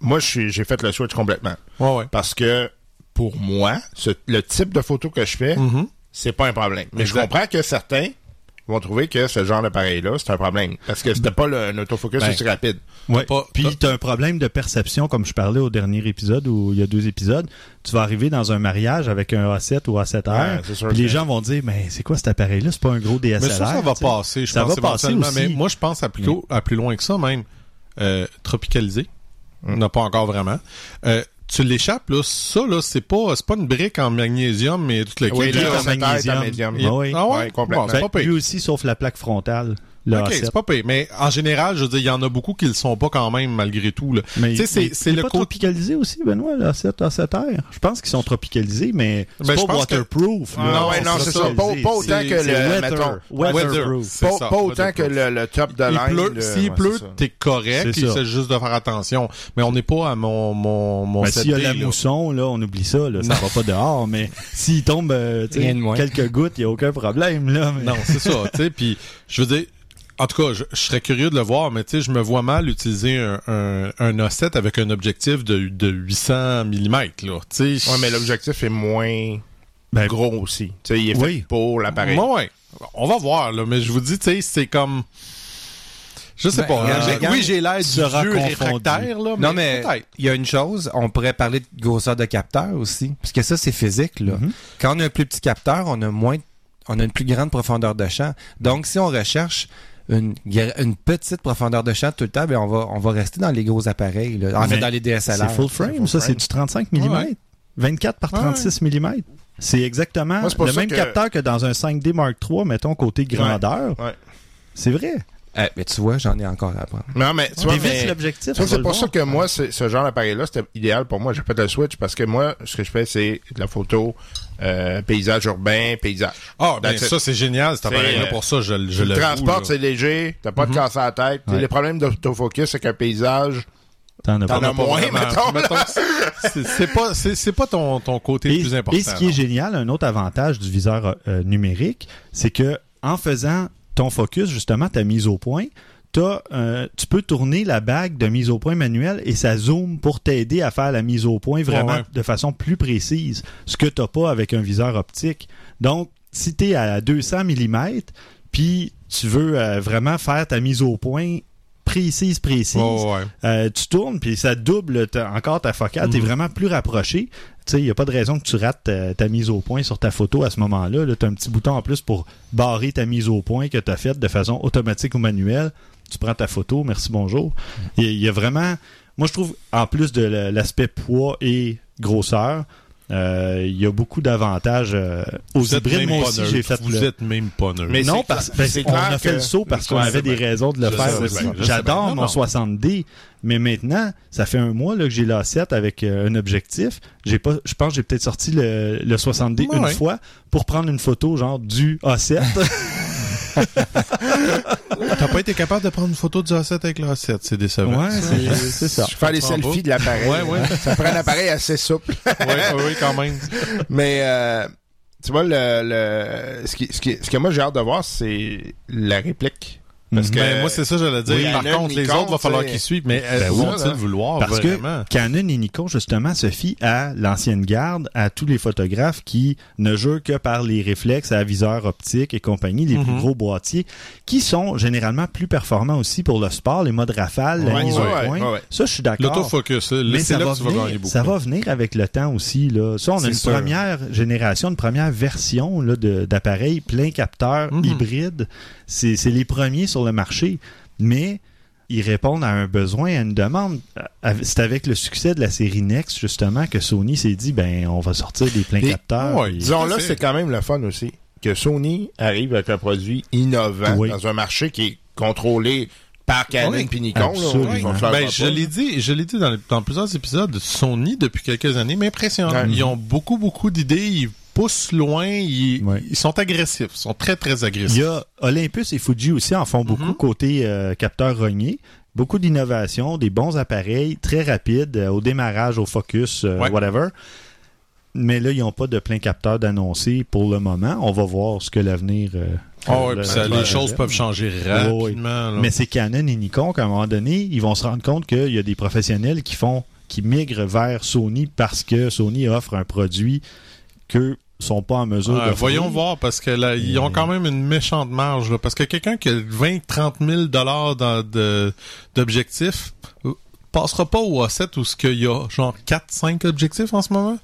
[SPEAKER 3] moi, j'ai fait le switch complètement.
[SPEAKER 7] ouais, ouais.
[SPEAKER 3] Parce que, pour moi, ce- le type de photo que je fais,
[SPEAKER 7] Mhm.
[SPEAKER 3] C'est pas un problème. Mais
[SPEAKER 7] Exact.
[SPEAKER 3] je comprends que certains vont trouver que ce genre d'appareil-là, c'est un problème. Parce que c'était pas le, un autofocus
[SPEAKER 7] Ben,
[SPEAKER 3] aussi rapide.
[SPEAKER 6] Ouais.
[SPEAKER 7] Pas-
[SPEAKER 6] Puis t'as un problème de perception, comme je parlais au dernier épisode, où il y a deux épisodes. Tu vas arriver dans un mariage avec un A7 ou A7R,
[SPEAKER 3] Ouais, c'est sûr
[SPEAKER 6] puis les gens vont dire, mais c'est quoi cet appareil-là? C'est pas un gros DSLR.
[SPEAKER 7] Mais ça, ça va passer, je
[SPEAKER 6] Ça
[SPEAKER 7] pense,
[SPEAKER 6] va passer aussi.
[SPEAKER 7] Mais moi, je pense à plutôt à plus loin que ça même. Euh, tropicalisé. On n'a pas encore vraiment. Euh, tu l'échappes, là, ça, là, c'est pas, c'est pas une brique en magnésium, mais tout le
[SPEAKER 3] Oui,
[SPEAKER 7] kit,
[SPEAKER 3] le
[SPEAKER 7] là,
[SPEAKER 6] en
[SPEAKER 3] A7R est
[SPEAKER 6] magnésium.
[SPEAKER 3] en médium.
[SPEAKER 6] Ah oui.
[SPEAKER 7] Ah ouais?
[SPEAKER 3] Ouais, complètement.
[SPEAKER 7] Bon, c'est
[SPEAKER 6] Ben,
[SPEAKER 7] pas pire.
[SPEAKER 6] lui aussi, sauf la plaque frontale. Le
[SPEAKER 7] Ok,
[SPEAKER 6] A7.
[SPEAKER 7] c'est pas pire. Mais en général, je veux dire, il y en a beaucoup qui le sont pas quand même, malgré tout. Là.
[SPEAKER 6] Mais
[SPEAKER 7] Tu sais, c'est- c'est le
[SPEAKER 6] pas
[SPEAKER 7] côté-
[SPEAKER 6] tropicalisé aussi, Benoît, le A7, A7R. Je pense qu'ils sont tropicalisés, mais c'est
[SPEAKER 7] Ben,
[SPEAKER 6] pas
[SPEAKER 7] que-
[SPEAKER 6] waterproof. là.
[SPEAKER 3] Non, ouais, non, c'est ça. Pas, pas autant que le,
[SPEAKER 6] weather.
[SPEAKER 3] mettons,
[SPEAKER 6] Weatherproof.
[SPEAKER 7] C'est
[SPEAKER 3] pas,
[SPEAKER 7] ça,
[SPEAKER 3] pas autant que le, le top de de-
[SPEAKER 7] s'il
[SPEAKER 3] ouais,
[SPEAKER 7] pleut, t'es correct.
[SPEAKER 6] C'est
[SPEAKER 7] Il s'agit juste de faire attention. Mais on n'est pas à mon, mon, mon
[SPEAKER 6] Ben, s'il y a
[SPEAKER 7] 7D,
[SPEAKER 6] la
[SPEAKER 7] là.
[SPEAKER 6] mousson, là, on oublie ça, là, ça va pas dehors, mais s'il tombe euh, quelques gouttes, il n'y a aucun problème. Là,
[SPEAKER 7] Non, c'est ça, tu sais, puis je veux dire, en tout cas, je, je serais curieux de le voir, mais tu sais, je me vois mal utiliser un, un, un A7 avec un objectif de, de 800 mm, là, tu sais.
[SPEAKER 3] Ouais, mais l'objectif est moins
[SPEAKER 6] Ben,
[SPEAKER 3] gros aussi. Tu sais, il est
[SPEAKER 6] Oui.
[SPEAKER 3] fait pour l'appareil.
[SPEAKER 7] Ouais, ouais. On va voir, là, mais je vous dis, tu sais, c'est comme. Je sais
[SPEAKER 8] Ben,
[SPEAKER 7] pas.
[SPEAKER 8] euh,
[SPEAKER 7] J'ai-
[SPEAKER 8] gang
[SPEAKER 7] oui, j'ai l'air du réfractaire, là.
[SPEAKER 8] Non, mais il y a une chose, on pourrait parler de grosseur de capteur aussi, parce que ça, c'est physique. Là.
[SPEAKER 6] Mhm.
[SPEAKER 8] Quand on a un plus petit capteur, on a moins, on a une plus grande profondeur de champ. Donc, si on recherche une, petite profondeur de champ tout le temps, ben on va, on va rester dans les gros appareils. Là. En
[SPEAKER 6] Mais
[SPEAKER 8] fait, dans les DSLR.
[SPEAKER 6] C'est full frame,
[SPEAKER 3] full
[SPEAKER 6] ça,
[SPEAKER 3] frame.
[SPEAKER 6] c'est du 35 mm.
[SPEAKER 7] Ouais.
[SPEAKER 6] 24 par
[SPEAKER 7] Ouais.
[SPEAKER 6] 36 mm. C'est exactement
[SPEAKER 3] Moi,
[SPEAKER 6] le même
[SPEAKER 3] que-
[SPEAKER 6] capteur que dans un 5D Mark III, mettons, côté grandeur.
[SPEAKER 3] Ouais.
[SPEAKER 6] C'est vrai.
[SPEAKER 8] Eh, mais tu vois, j'en ai encore à apprendre.
[SPEAKER 3] Non, mais tu vois, mais-
[SPEAKER 6] l'objectif.
[SPEAKER 3] C'est pour ça que moi, ce genre d'appareil-là, c'était idéal pour moi. J'ai fait le switch parce que moi, ce que je fais, c'est de la photo euh, paysage urbain, paysage.
[SPEAKER 7] Ah, ben ça, c'est génial, cet appareil-là.
[SPEAKER 3] euh,
[SPEAKER 7] Pour ça, je, le
[SPEAKER 3] le transportes,
[SPEAKER 7] c'est
[SPEAKER 3] léger, t'as pas de casse à la tête.
[SPEAKER 6] Ouais.
[SPEAKER 3] Les problèmes d'autofocus, c'est qu'un paysage,
[SPEAKER 6] T'en as
[SPEAKER 3] as moins, mettons.
[SPEAKER 7] c'est c'est pas, c'est c'est pas ton, ton côté
[SPEAKER 6] Et,
[SPEAKER 7] le plus important.
[SPEAKER 6] et ce qui est génial, un autre avantage du viseur euh, numérique, c'est que en faisant ton focus, justement, ta mise au point, euh, tu peux tourner la bague de mise au point manuelle et ça zoome pour t'aider à faire la mise au point vraiment
[SPEAKER 7] Ouais, ouais.
[SPEAKER 6] de façon plus précise, ce que t'as pas avec un viseur optique. Donc, si tu es à 200 mm, puis tu veux euh, vraiment faire ta mise au point précise, précise,
[SPEAKER 7] ouais.
[SPEAKER 6] euh, tu tournes, puis ça double ta- encore ta focale. T'es
[SPEAKER 7] Mhm.
[SPEAKER 6] vraiment plus rapproché. Tu il n'y a pas de raison que tu rates ta, ta mise au point sur ta photo à ce moment-là. -là, tu as un petit bouton en plus pour barrer ta mise au point que tu as faite de façon automatique ou manuelle. Tu prends ta photo, merci, bonjour. Il y, a- il y a vraiment... Moi, je trouve, en plus de la- l'aspect poids et grosseur, euh, il y a beaucoup d'avantages euh, aux
[SPEAKER 7] Vous êtes
[SPEAKER 6] hybrides.
[SPEAKER 7] même
[SPEAKER 6] Moi
[SPEAKER 7] pas
[SPEAKER 6] aussi, j'ai fait
[SPEAKER 7] Vous
[SPEAKER 6] le...
[SPEAKER 7] êtes même pas neutre.
[SPEAKER 3] Mais
[SPEAKER 6] non, parce ben, on a fait
[SPEAKER 3] que-
[SPEAKER 6] le saut parce qu'on avait des raisons de le
[SPEAKER 7] Je
[SPEAKER 6] faire aussi. J'adore mon
[SPEAKER 7] non.
[SPEAKER 6] 60D, mais maintenant, ça fait un mois là, que j'ai l'A7 avec euh, un objectif. J'ai pas, je pense que j'ai peut-être sorti le, le 60D
[SPEAKER 7] Ouais,
[SPEAKER 6] une
[SPEAKER 7] ouais.
[SPEAKER 6] fois pour prendre une photo genre du A7.
[SPEAKER 7] T'as pas été capable de prendre une photo du A7 avec le A7, c'est décevant.
[SPEAKER 6] ouais, c'est ça.
[SPEAKER 3] Je fais les selfies de l'appareil.
[SPEAKER 7] Ouais, ouais.
[SPEAKER 3] Ça prend un appareil assez souple.
[SPEAKER 7] ouais, ouais, ouais, quand même.
[SPEAKER 3] Mais euh, tu vois, le, le, ce, qui, ce, qui, ce que moi j'ai hâte de voir, c'est la réplique. Parce que
[SPEAKER 7] Ben, moi, c'est ça, j'allais dire.
[SPEAKER 3] Oui,
[SPEAKER 7] Par
[SPEAKER 3] Canon,
[SPEAKER 7] contre, les
[SPEAKER 3] Nikon,
[SPEAKER 7] autres, va falloir qu'ils suivent. Mais
[SPEAKER 6] Ben
[SPEAKER 7] euh,
[SPEAKER 6] oui.
[SPEAKER 7] vont-ils vouloir
[SPEAKER 6] Parce
[SPEAKER 7] vraiment?
[SPEAKER 6] que Canon et Nikon, justement, se fient à l'ancienne garde, à tous les photographes qui ne jurent que par les réflexes à viseur optique et compagnie, les plus
[SPEAKER 7] Mhm.
[SPEAKER 6] gros boîtiers, qui sont généralement plus performants aussi pour le sport, les modes rafale, la mise
[SPEAKER 3] ouais,
[SPEAKER 6] au point.
[SPEAKER 3] ouais, ouais.
[SPEAKER 6] Ça, je suis d'accord.
[SPEAKER 7] L'autofocus, là,
[SPEAKER 6] Mais ça
[SPEAKER 7] là
[SPEAKER 6] va,
[SPEAKER 7] que tu vas
[SPEAKER 6] venir,
[SPEAKER 7] gagner beaucoup.
[SPEAKER 6] ça va venir avec le temps aussi. Là. Ça, on a une
[SPEAKER 3] sûr.
[SPEAKER 6] première génération, une première version là, de- d'appareils plein capteur
[SPEAKER 7] Mhm.
[SPEAKER 6] hybride. C'est c'est les premiers sur le marché. Mais ils répondent à un besoin, à une demande. Euh, C'est avec le succès de la série Next, justement, que Sony s'est dit, ben, on va sortir des pleins capteurs.
[SPEAKER 7] ouais,
[SPEAKER 6] Et-
[SPEAKER 3] Disons-le,
[SPEAKER 7] Tout à fait.
[SPEAKER 3] c'est quand même le fun aussi. Que Sony arrive avec un produit innovant
[SPEAKER 6] Oui.
[SPEAKER 3] dans un marché qui est contrôlé par Canon
[SPEAKER 7] Oui,
[SPEAKER 3] puis Nikon. là.
[SPEAKER 7] Ben, je l'ai dit, je l'ai dit dans, les- dans plusieurs épisodes, Sony, depuis quelques années, m'impressionne. Ils ont beaucoup, beaucoup d'idées, ils poussent loin, ils,
[SPEAKER 6] Ouais.
[SPEAKER 7] ils sont agressifs, ils sont très, très
[SPEAKER 6] Il
[SPEAKER 7] agressifs.
[SPEAKER 6] y a Olympus et Fuji aussi en font beaucoup
[SPEAKER 7] Mhm.
[SPEAKER 6] côté euh, capteur rogné. Beaucoup d'innovation, des bons appareils, très rapides, euh, au démarrage, au focus, euh,
[SPEAKER 7] Ouais.
[SPEAKER 6] whatever. Mais là, ils n'ont pas de plein capteur d'annoncer pour le moment. On va voir ce que l'avenir.
[SPEAKER 7] ça,
[SPEAKER 6] le-
[SPEAKER 7] les choses peuvent changer rapidement.
[SPEAKER 6] Mais c'est Canon et Nikon qu'à un moment donné, ils vont se rendre compte qu'il y a des professionnels qui font qui migrent vers Sony parce que Sony offre un produit que sont pas en mesure de
[SPEAKER 7] voyons voir, parce que là, ils ont quand même une méchante marge. Là, parce que quelqu'un qui a 20-30 000 dollars de- d'objectifs euh, passera pas au A7 où ce qu'il y a genre 4-5 objectifs en ce moment?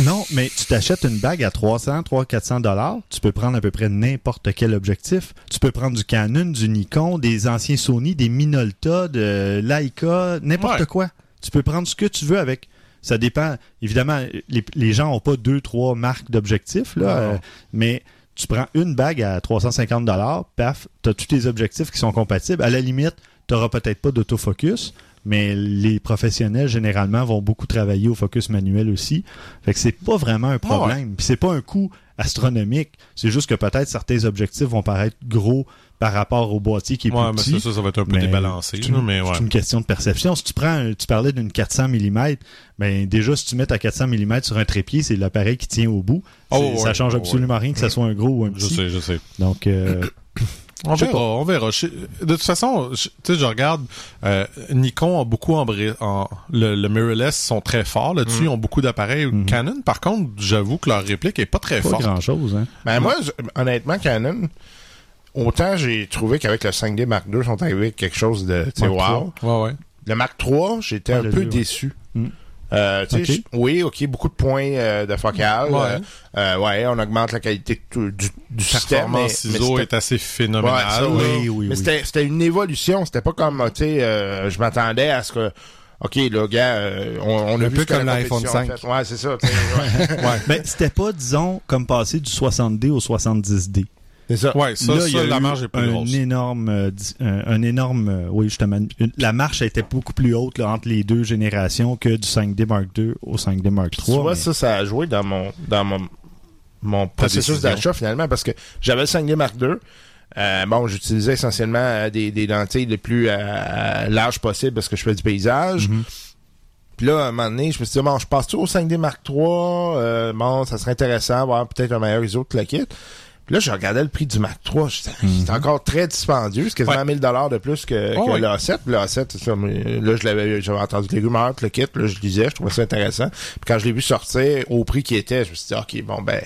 [SPEAKER 6] Non, mais tu t'achètes une bague à 300, 300, 400 dollars. Tu peux prendre à peu près n'importe quel objectif. Tu peux prendre du Canon, du Nikon, des anciens Sony, des Minolta, de Leica, n'importe
[SPEAKER 7] Ouais.
[SPEAKER 6] quoi. Tu peux prendre ce que tu veux avec. Ça dépend. Évidemment, les, les gens ont pas deux, trois marques d'objectifs, là. Euh, mais tu prends une bague à 350 dollars, paf, t'as tous tes objectifs qui sont compatibles. À la limite, t'auras peut-être pas d'autofocus, mais les professionnels généralement vont beaucoup travailler au focus manuel aussi. Fait que c'est pas vraiment un problème. Puis c'est pas un coût astronomique. C'est juste que peut-être certains objectifs vont paraître gros par rapport au boîtier qui est
[SPEAKER 7] Ouais,
[SPEAKER 6] plus
[SPEAKER 7] mais
[SPEAKER 6] petit.
[SPEAKER 7] ça, ça, ça va être un peu
[SPEAKER 6] Mais
[SPEAKER 7] débalancé.
[SPEAKER 6] c'est une,
[SPEAKER 7] mais ouais.
[SPEAKER 6] question de perception. Si tu prends, un- tu parlais d'une 400 mm, ben déjà si tu mets ta 400 mm sur un trépied, c'est l'appareil qui tient au bout.
[SPEAKER 7] Oh,
[SPEAKER 6] C'est- ça
[SPEAKER 7] ouais,
[SPEAKER 6] change
[SPEAKER 7] ouais,
[SPEAKER 6] absolument rien que ça soit un gros ou un
[SPEAKER 7] Je
[SPEAKER 6] petit.
[SPEAKER 7] sais, je sais.
[SPEAKER 6] Donc, euh,
[SPEAKER 7] On
[SPEAKER 8] Je sais
[SPEAKER 7] verra, on verra. Je- de toute façon, je- tu sais, je regarde, euh, Nikon a beaucoup embré, en, le, le mirrorless sont très forts là-dessus, ils ont beaucoup d'appareils.
[SPEAKER 6] Mhm.
[SPEAKER 7] Canon, par contre, j'avoue que leur réplique est pas très
[SPEAKER 6] Pas
[SPEAKER 7] forte.
[SPEAKER 6] grand-chose, hein.
[SPEAKER 3] Ben moi, je- honnêtement, Canon, autant j'ai trouvé qu'avec le 5D Mark II, ils sont arrivés avec quelque chose de, tu sais, wow.
[SPEAKER 7] Ouais, ouais.
[SPEAKER 3] Le Mark III, j'étais
[SPEAKER 6] Ah,
[SPEAKER 3] un peu déçu.
[SPEAKER 6] Mm.
[SPEAKER 3] Euh, oui, ok, beaucoup de points euh, de focale.
[SPEAKER 7] Ouais.
[SPEAKER 3] Euh, ouais, on augmente la qualité de du, du système. Mais, mais c'était-
[SPEAKER 7] est assez
[SPEAKER 3] Ouais,
[SPEAKER 7] phénoménale.
[SPEAKER 3] ça,
[SPEAKER 7] là.
[SPEAKER 3] oui.
[SPEAKER 6] Oui, oui,
[SPEAKER 3] mais
[SPEAKER 6] oui.
[SPEAKER 3] c'était une évolution. C'était pas comme, tu sais, euh, je m'attendais à ce que, ok, là, gars, euh, on, on a
[SPEAKER 8] Un
[SPEAKER 3] vu
[SPEAKER 8] peu comme
[SPEAKER 3] la
[SPEAKER 8] l'iPhone
[SPEAKER 3] compétition a
[SPEAKER 8] 5.
[SPEAKER 3] fait. Ouais, c'est ça. ouais.
[SPEAKER 6] Ben, c'était pas, disons, comme passer du 60D au 70D.
[SPEAKER 3] C'est ça.
[SPEAKER 7] Ouais, ça,
[SPEAKER 6] Là,
[SPEAKER 7] ça,
[SPEAKER 6] il y a
[SPEAKER 7] la marge est plus
[SPEAKER 6] un
[SPEAKER 7] grosse.
[SPEAKER 6] énorme, euh, di- un, un énorme, euh, oui, justement, une- la marche était beaucoup plus haute là, entre les deux générations que du 5D Mark II au 5D Mark
[SPEAKER 3] Tu
[SPEAKER 6] III.
[SPEAKER 3] vois,
[SPEAKER 6] mais-
[SPEAKER 3] ça, ça a joué dans mon, dans mon, mon processus d'achat finalement parce que j'avais le 5D Mark II. Euh, bon, j'utilisais essentiellement euh, des, des lentilles les plus euh, larges possibles parce que je fais du paysage.
[SPEAKER 6] Mhm.
[SPEAKER 3] Puis là, à un moment donné, je me suis dit, bon, je passe-tu au 5D Mark III? Euh, bon, ça serait intéressant, avoir peut-être un meilleur ISO que le kit. Puis là, je regardais le prix du je disais, C'est encore très dispendieux. C'est quasiment
[SPEAKER 7] Ouais.
[SPEAKER 3] 1000 dollars de plus que,
[SPEAKER 7] Oh,
[SPEAKER 3] que
[SPEAKER 7] ouais.
[SPEAKER 3] le A7. Puis le A7, c'est ça. mais Là, je l'avais, j'avais entendu les rumeurs, le kit, là, je lisais, je trouvais ça intéressant. Puis quand je l'ai vu sortir au prix qui était, je me suis dit, OK, bon, ben,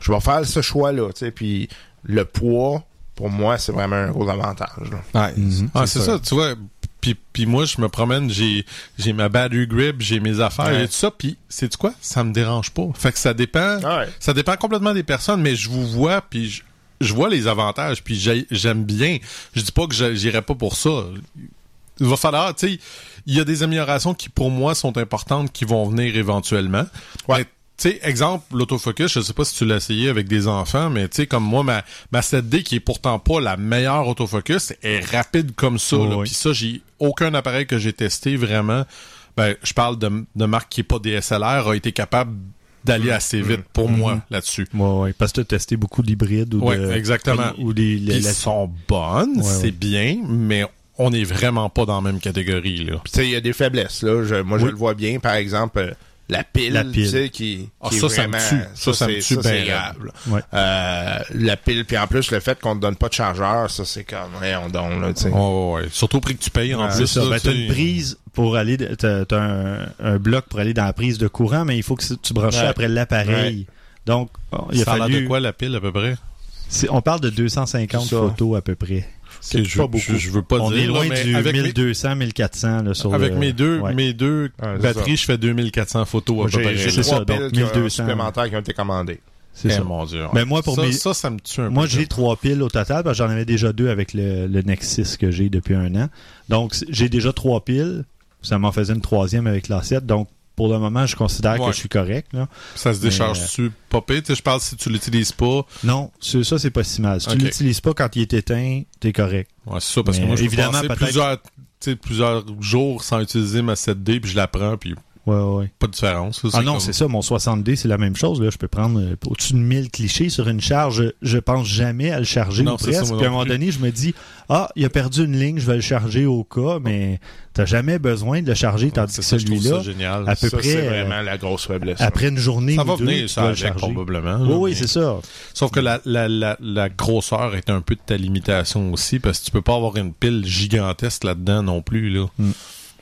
[SPEAKER 3] je vais faire ce choix-là, tu sais. Puis le poids, pour moi, c'est vraiment un gros avantage, là.
[SPEAKER 8] Ouais,
[SPEAKER 6] Mhm.
[SPEAKER 7] Ah, c'est ça, tu vois. Puis, puis moi, je me promène, j'ai j'ai ma battery grip, j'ai mes affaires
[SPEAKER 3] Ouais.
[SPEAKER 7] et tout ça. Puis, c'est quoi? Ça me dérange pas. Fait que ça dépend.
[SPEAKER 3] Ouais.
[SPEAKER 7] Ça dépend complètement des personnes, mais je vous vois, puis je, je vois les avantages, puis j'ai- j'aime bien. Je dis pas que j'irai pas pour ça. Il va falloir, tu sais, il y a des améliorations qui, pour moi, sont importantes, qui vont venir éventuellement.
[SPEAKER 3] Ouais.
[SPEAKER 7] Mais, tu sais, exemple, l'autofocus, je sais pas si tu l'as essayé avec des enfants, mais tu sais, comme moi, ma, ma 7D, qui est pourtant pas la meilleure autofocus, est rapide comme ça.
[SPEAKER 6] Oh, oui.
[SPEAKER 7] Puis ça, j'ai aucun appareil que j'ai testé vraiment. Ben, je parle de, de marque qui est pas DSLR, a été capable d'aller assez vite pour moi là-dessus.
[SPEAKER 6] Ouais, ouais, parce que tu as testé beaucoup d'hybrides ou
[SPEAKER 7] Ouais,
[SPEAKER 6] de,
[SPEAKER 7] exactement.
[SPEAKER 6] ou les- la-
[SPEAKER 7] sont bonnes,
[SPEAKER 6] Ouais,
[SPEAKER 7] c'est bien, mais on n'est vraiment pas dans la même catégorie, là.
[SPEAKER 3] Tu sais, il y a des faiblesses, là. Je- moi, je le vois bien, par exemple, euh, la pile,
[SPEAKER 6] La pile.
[SPEAKER 3] tu sais, qui,
[SPEAKER 7] Ah,
[SPEAKER 3] qui est
[SPEAKER 7] ça, ça me
[SPEAKER 3] vraiment...
[SPEAKER 7] tue. Ça, ça me
[SPEAKER 3] c'est-
[SPEAKER 7] tue
[SPEAKER 3] c'est
[SPEAKER 7] bien
[SPEAKER 3] grave.
[SPEAKER 6] Ouais.
[SPEAKER 3] Euh, la pile, puis en plus, le fait qu'on te donne pas de chargeur, ça, c'est comme, ouais, on donne, là, tu sais.
[SPEAKER 7] Ouais, ouais, ouais. Surtout au prix que tu payes en
[SPEAKER 3] Ouais,
[SPEAKER 7] plus.
[SPEAKER 6] C'est ça. Ben,
[SPEAKER 7] tu
[SPEAKER 6] t'as une prise pour aller, de- t'as, t'as un, un bloc pour aller dans la prise de courant, mais il faut que tu branches ça
[SPEAKER 3] Ouais.
[SPEAKER 6] après l'appareil. Donc, bon, il a
[SPEAKER 7] Ça a l'air
[SPEAKER 6] fallu.
[SPEAKER 7] de quoi la pile à peu près?
[SPEAKER 6] c'est- on parle de 250
[SPEAKER 3] Ça.
[SPEAKER 6] photos à peu près.
[SPEAKER 7] C'est
[SPEAKER 6] pas beaucoup.
[SPEAKER 7] Je, je veux pas
[SPEAKER 6] on
[SPEAKER 7] dire.
[SPEAKER 6] est loin
[SPEAKER 7] là, mais
[SPEAKER 6] du
[SPEAKER 7] avec mes-
[SPEAKER 6] 1200, 1400 là, sur
[SPEAKER 7] Avec
[SPEAKER 6] le-
[SPEAKER 7] mes deux,
[SPEAKER 6] ouais.
[SPEAKER 7] mes deux batteries,
[SPEAKER 3] ça.
[SPEAKER 7] je fais 2400 photos à peu
[SPEAKER 3] J'ai
[SPEAKER 7] près.
[SPEAKER 3] j'ai
[SPEAKER 6] C'est
[SPEAKER 3] trois
[SPEAKER 6] ça,
[SPEAKER 3] piles
[SPEAKER 6] donc
[SPEAKER 3] qui ont-
[SPEAKER 6] 1200,
[SPEAKER 3] supplémentaires qui ont été commandées.
[SPEAKER 6] C'est
[SPEAKER 7] Eh,
[SPEAKER 6] ça.
[SPEAKER 7] mon Dieu.
[SPEAKER 6] Ben, moi, pour
[SPEAKER 7] ça,
[SPEAKER 6] mes-
[SPEAKER 7] ça, ça me tue un
[SPEAKER 6] Moi, j'ai trois piles au total, parce que j'en avais déjà deux avec le, le Nexus que j'ai depuis un an. Donc, j'ai déjà trois piles. Ça m'en faisait une troisième avec l'A7. Donc, pour le moment, je considère
[SPEAKER 7] Ouais.
[SPEAKER 6] que je suis correct. Là.
[SPEAKER 7] Ça se décharge-tu pas pire? Je parle si tu l'utilises pas.
[SPEAKER 6] Non, ça, c'est pas si mal. Si
[SPEAKER 7] Ok.
[SPEAKER 6] tu l'utilises pas quand il est éteint, t'es correct.
[SPEAKER 7] Ouais, c'est ça, parce que moi, je
[SPEAKER 6] évidemment,
[SPEAKER 7] passer plusieurs, plusieurs jours sans utiliser ma 7D, puis je la prends, puis
[SPEAKER 6] Ouais, ouais, ouais.
[SPEAKER 7] pas de différence.
[SPEAKER 6] Ah non,
[SPEAKER 7] comme-
[SPEAKER 6] c'est ça. Mon 60D, c'est la même chose. Là. Je peux prendre euh, au-dessus de 1000 clichés sur une charge. Je pense jamais à le charger
[SPEAKER 7] Non,
[SPEAKER 6] ou
[SPEAKER 7] ça,
[SPEAKER 6] presque. Puis à un moment donné, je me dis, ah, il a perdu une ligne, je vais le charger au cas, mais t'as jamais besoin de le charger, tandis que celui-là, à peu
[SPEAKER 3] Ça,
[SPEAKER 6] près,
[SPEAKER 3] c'est
[SPEAKER 6] euh,
[SPEAKER 3] vraiment la grosse faiblesse.
[SPEAKER 6] après une journée
[SPEAKER 7] Ça
[SPEAKER 6] ou
[SPEAKER 7] va
[SPEAKER 6] deux,
[SPEAKER 7] venir,
[SPEAKER 6] tu
[SPEAKER 7] ça,
[SPEAKER 6] dois le charger.
[SPEAKER 7] probablement.
[SPEAKER 6] Oui, oui, c'est ça.
[SPEAKER 7] Sauf que la, la, la, la grosseur est un peu de ta limitation aussi, parce que tu peux pas avoir une pile gigantesque là-dedans non plus, là.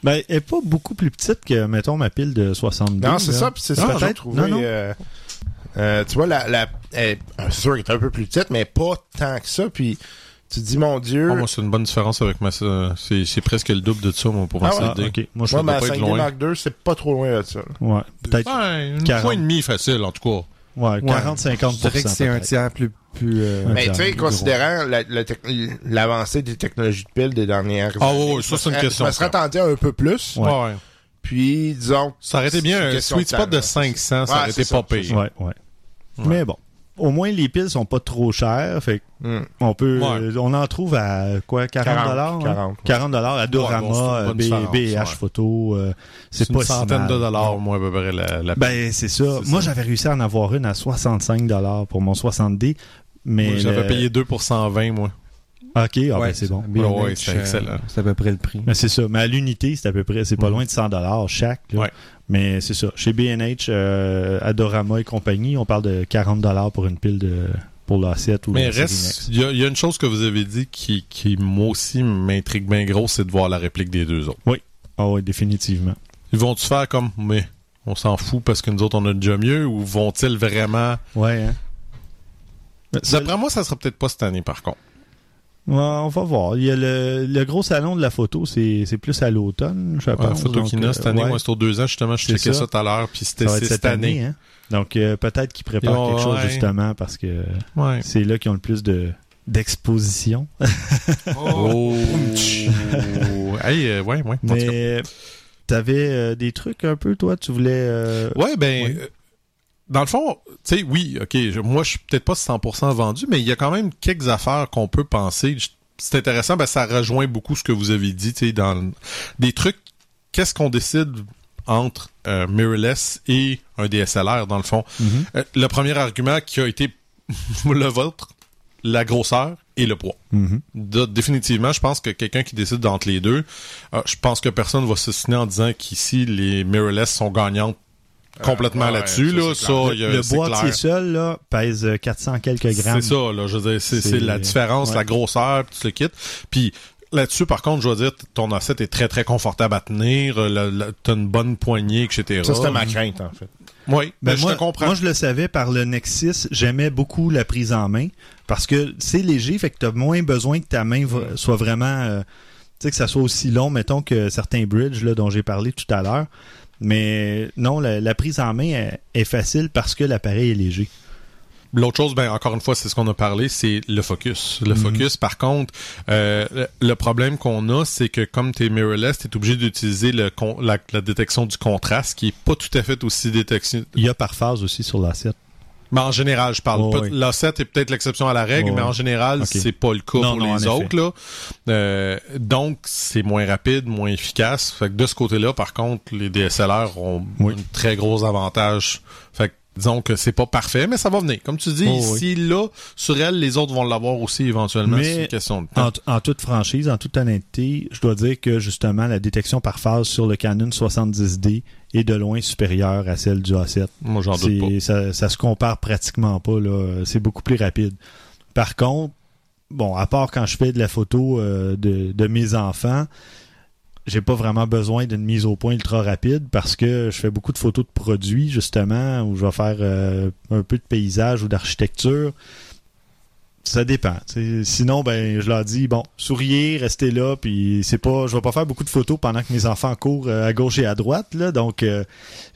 [SPEAKER 6] Ben, elle est pas beaucoup plus petite que, mettons, ma pile de 62.
[SPEAKER 3] Non, c'est ça, puis c'est ça que j'ai trouvé.
[SPEAKER 6] Non, non.
[SPEAKER 3] euh, euh, tu vois, la, la, elle- c'est sûr qu'elle est un peu plus petite, mais pas tant que ça. Puis tu te dis, mon Dieu,
[SPEAKER 7] Ah, moi, c'est une bonne différence avec ma... C'est c'est presque le double de ça, moi, pour ma
[SPEAKER 3] Ah ouais?
[SPEAKER 6] Ah,
[SPEAKER 7] 7D.
[SPEAKER 6] ok. Moi, je
[SPEAKER 3] moi,
[SPEAKER 7] dois
[SPEAKER 3] ma
[SPEAKER 7] pas être
[SPEAKER 3] 5D
[SPEAKER 7] loin.
[SPEAKER 3] Mark II, c'est pas trop loin de ça. là.
[SPEAKER 6] Ouais, peut-être.
[SPEAKER 7] Une
[SPEAKER 6] 40.
[SPEAKER 7] fois et demi facile, en tout cas.
[SPEAKER 6] Ouais, 40-50
[SPEAKER 8] Je dirais que c'est un tiers plus. plus euh,
[SPEAKER 3] Mais tu sais, considérant la- la tec- l'avancée des technologies de piles des dernières
[SPEAKER 7] Ah
[SPEAKER 3] années,
[SPEAKER 7] ça, c'est une question
[SPEAKER 3] Je me serais un peu plus.
[SPEAKER 6] Ouais.
[SPEAKER 7] Ouais.
[SPEAKER 3] Puis, disons...
[SPEAKER 7] Ça aurait été bien un sweet
[SPEAKER 3] de
[SPEAKER 7] spot de
[SPEAKER 3] là.
[SPEAKER 7] 500, ça aurait été pas pire.
[SPEAKER 6] Ouais, ouais. Mais bon. Au moins, les piles sont pas trop chères. Fait
[SPEAKER 3] Hmm.
[SPEAKER 6] on peut,
[SPEAKER 7] Ouais.
[SPEAKER 6] on en trouve à quoi, 40 dollars?
[SPEAKER 3] 40, 40, ouais.
[SPEAKER 6] 40 dollars à Dorama,
[SPEAKER 7] Ouais, bon,
[SPEAKER 6] BH
[SPEAKER 7] ouais.
[SPEAKER 6] Photo. euh, c'est pas
[SPEAKER 7] une centaine de dollars, moi, à peu près, la, la
[SPEAKER 6] Ben, c'est ça. Moi, j'avais réussi à en avoir une à 65 dollars pour mon 60D. Mais
[SPEAKER 7] J'avais
[SPEAKER 6] le-
[SPEAKER 7] payé 2 pour 120, moi.
[SPEAKER 6] Ok, ah ben, c'est bon.
[SPEAKER 7] Ouais, ouais, c'est
[SPEAKER 8] euh,
[SPEAKER 7] excellent.
[SPEAKER 8] C'est à peu près le prix.
[SPEAKER 6] Mais c'est ça. Mais à l'unité, c'est à peu près, c'est pas
[SPEAKER 7] Mhm.
[SPEAKER 6] loin de 100 dollars chaque. là.
[SPEAKER 7] Ouais.
[SPEAKER 6] Mais c'est ça. Chez B&H, euh, Adorama et compagnie, on parle de 40 dollars pour une pile de pour l'A7 ou
[SPEAKER 7] Mais reste, il y, a- il y a une chose que vous avez dit qui, qui moi aussi m'intrigue bien gros, c'est de voir la réplique des deux autres.
[SPEAKER 6] Ah oui, définitivement.
[SPEAKER 7] Ils vont-tu faire comme, mais on s'en fout parce que nous autres on a déjà mieux, ou vont-ils vraiment...
[SPEAKER 6] Ouais, hein?
[SPEAKER 7] D'après moi, ça sera peut-être pas cette année par contre.
[SPEAKER 6] Ouais, on va voir. Il y a le, le gros salon de la photo, c'est c'est plus à l'automne, je
[SPEAKER 7] Ouais,
[SPEAKER 6] pense.
[SPEAKER 7] Photokina
[SPEAKER 6] Donc,
[SPEAKER 7] cette année,
[SPEAKER 6] ouais,
[SPEAKER 7] moi c'est aux deux ans justement, je checkais
[SPEAKER 6] ça.
[SPEAKER 7] tout à l'heure, puis c'était cette année.
[SPEAKER 6] hein? Donc euh, peut-être qu'ils préparent quelque chose
[SPEAKER 7] ouais.
[SPEAKER 6] justement parce que
[SPEAKER 7] Ouais.
[SPEAKER 6] c'est là qu'ils ont le plus de d'exposition.
[SPEAKER 7] Oh. hey, euh, ouais, ouais.
[SPEAKER 6] Mais t'avais euh, des trucs un peu, toi, tu voulais. euh,
[SPEAKER 7] Ouais, ben,
[SPEAKER 6] Ouais.
[SPEAKER 7] Dans le fond, tu sais, oui, ok, je- moi, je suis peut-être pas 100% vendu, mais il y a quand même quelques affaires qu'on peut penser. C'est intéressant, ben, ça rejoint beaucoup ce que vous avez dit, tu sais, dans le- des trucs. Qu'est-ce qu'on décide entre euh, mirrorless et un DSLR, dans le fond?
[SPEAKER 6] mhm.
[SPEAKER 7] Euh, le premier argument qui a été le vôtre, la grosseur et le poids.
[SPEAKER 6] Mhm.
[SPEAKER 7] De- définitivement, je pense que quelqu'un qui décide d'entre les deux, euh, je pense que personne va se signer en disant qu'ici, les mirrorless sont gagnantes complètement
[SPEAKER 3] ouais,
[SPEAKER 7] là-dessus. là, ça, y a-
[SPEAKER 6] le boîtier seul là, pèse euh, 400 quelques grammes.
[SPEAKER 7] C'est ça, là, je veux dire, c'est, la différence,
[SPEAKER 6] ouais.
[SPEAKER 7] la grosseur, puis tout le kit. Puis là-dessus, par contre, je dois dire, ton asset est très, très confortable à tenir, euh, t'as une bonne poignée, etc.
[SPEAKER 3] Ça, c'était ma crainte, en fait.
[SPEAKER 7] Oui,
[SPEAKER 6] Ben,
[SPEAKER 7] ben, je
[SPEAKER 6] moi,
[SPEAKER 7] te comprends.
[SPEAKER 6] moi, je le savais par le Nexus. J'aimais beaucoup la prise en main parce que c'est léger, fait que tu as moins besoin que ta main soit vraiment. euh, tu sais, que ça soit aussi long, mettons, que certains bridges là, dont j'ai parlé tout à l'heure. Mais non, la, la prise en main est, est facile parce que l'appareil est léger.
[SPEAKER 7] L'autre chose, ben encore une fois, c'est ce qu'on a parlé, c'est le focus. Le
[SPEAKER 6] Mhm.
[SPEAKER 7] focus, par contre, euh, le, problème qu'on a, c'est que comme tu es mirrorless, tu es obligé d'utiliser le con- la, la détection du contraste, qui est pas tout à fait aussi détection.
[SPEAKER 6] Il y a par phase aussi sur l'A7.
[SPEAKER 7] Mais en général, je parle
[SPEAKER 6] Oh,
[SPEAKER 7] pas.
[SPEAKER 6] oui.
[SPEAKER 7] L'A7 est peut-être l'exception à la règle,
[SPEAKER 6] Oh,
[SPEAKER 7] mais en général, c'est pas le cas
[SPEAKER 6] Non,
[SPEAKER 7] pour
[SPEAKER 6] non,
[SPEAKER 7] les autres. Là. Euh, donc, c'est moins rapide, moins efficace. Fait que de ce côté-là, par contre, les DSLR ont
[SPEAKER 6] Oui.
[SPEAKER 7] un très gros avantage. Fait que disons que c'est pas parfait, mais ça va venir. Comme tu dis,
[SPEAKER 6] Oh, oui.
[SPEAKER 7] ici, là, sur elle, les autres vont l'avoir aussi éventuellement.
[SPEAKER 6] Mais
[SPEAKER 7] C'est une question de temps.
[SPEAKER 6] En, toute franchise, en toute honnêteté, je dois dire que justement, la détection par phase sur le Canon 70D est de loin supérieure à celle du A7.
[SPEAKER 7] Moi, j'en doute pas.
[SPEAKER 6] Ça, ça se compare pratiquement pas. là. C'est beaucoup plus rapide. Par contre, bon, à part quand je fais de la photo euh, de, de mes enfants, j'ai pas vraiment besoin d'une mise au point ultra rapide parce que je fais beaucoup de photos de produits, justement, où je vais faire euh, un peu de paysage ou d'architecture. Ça dépend. Sinon, ben, je leur dis, bon, souriez, restez là, puis c'est pas, je vais pas faire beaucoup de photos pendant que mes enfants courent euh, à gauche et à droite, là, donc euh,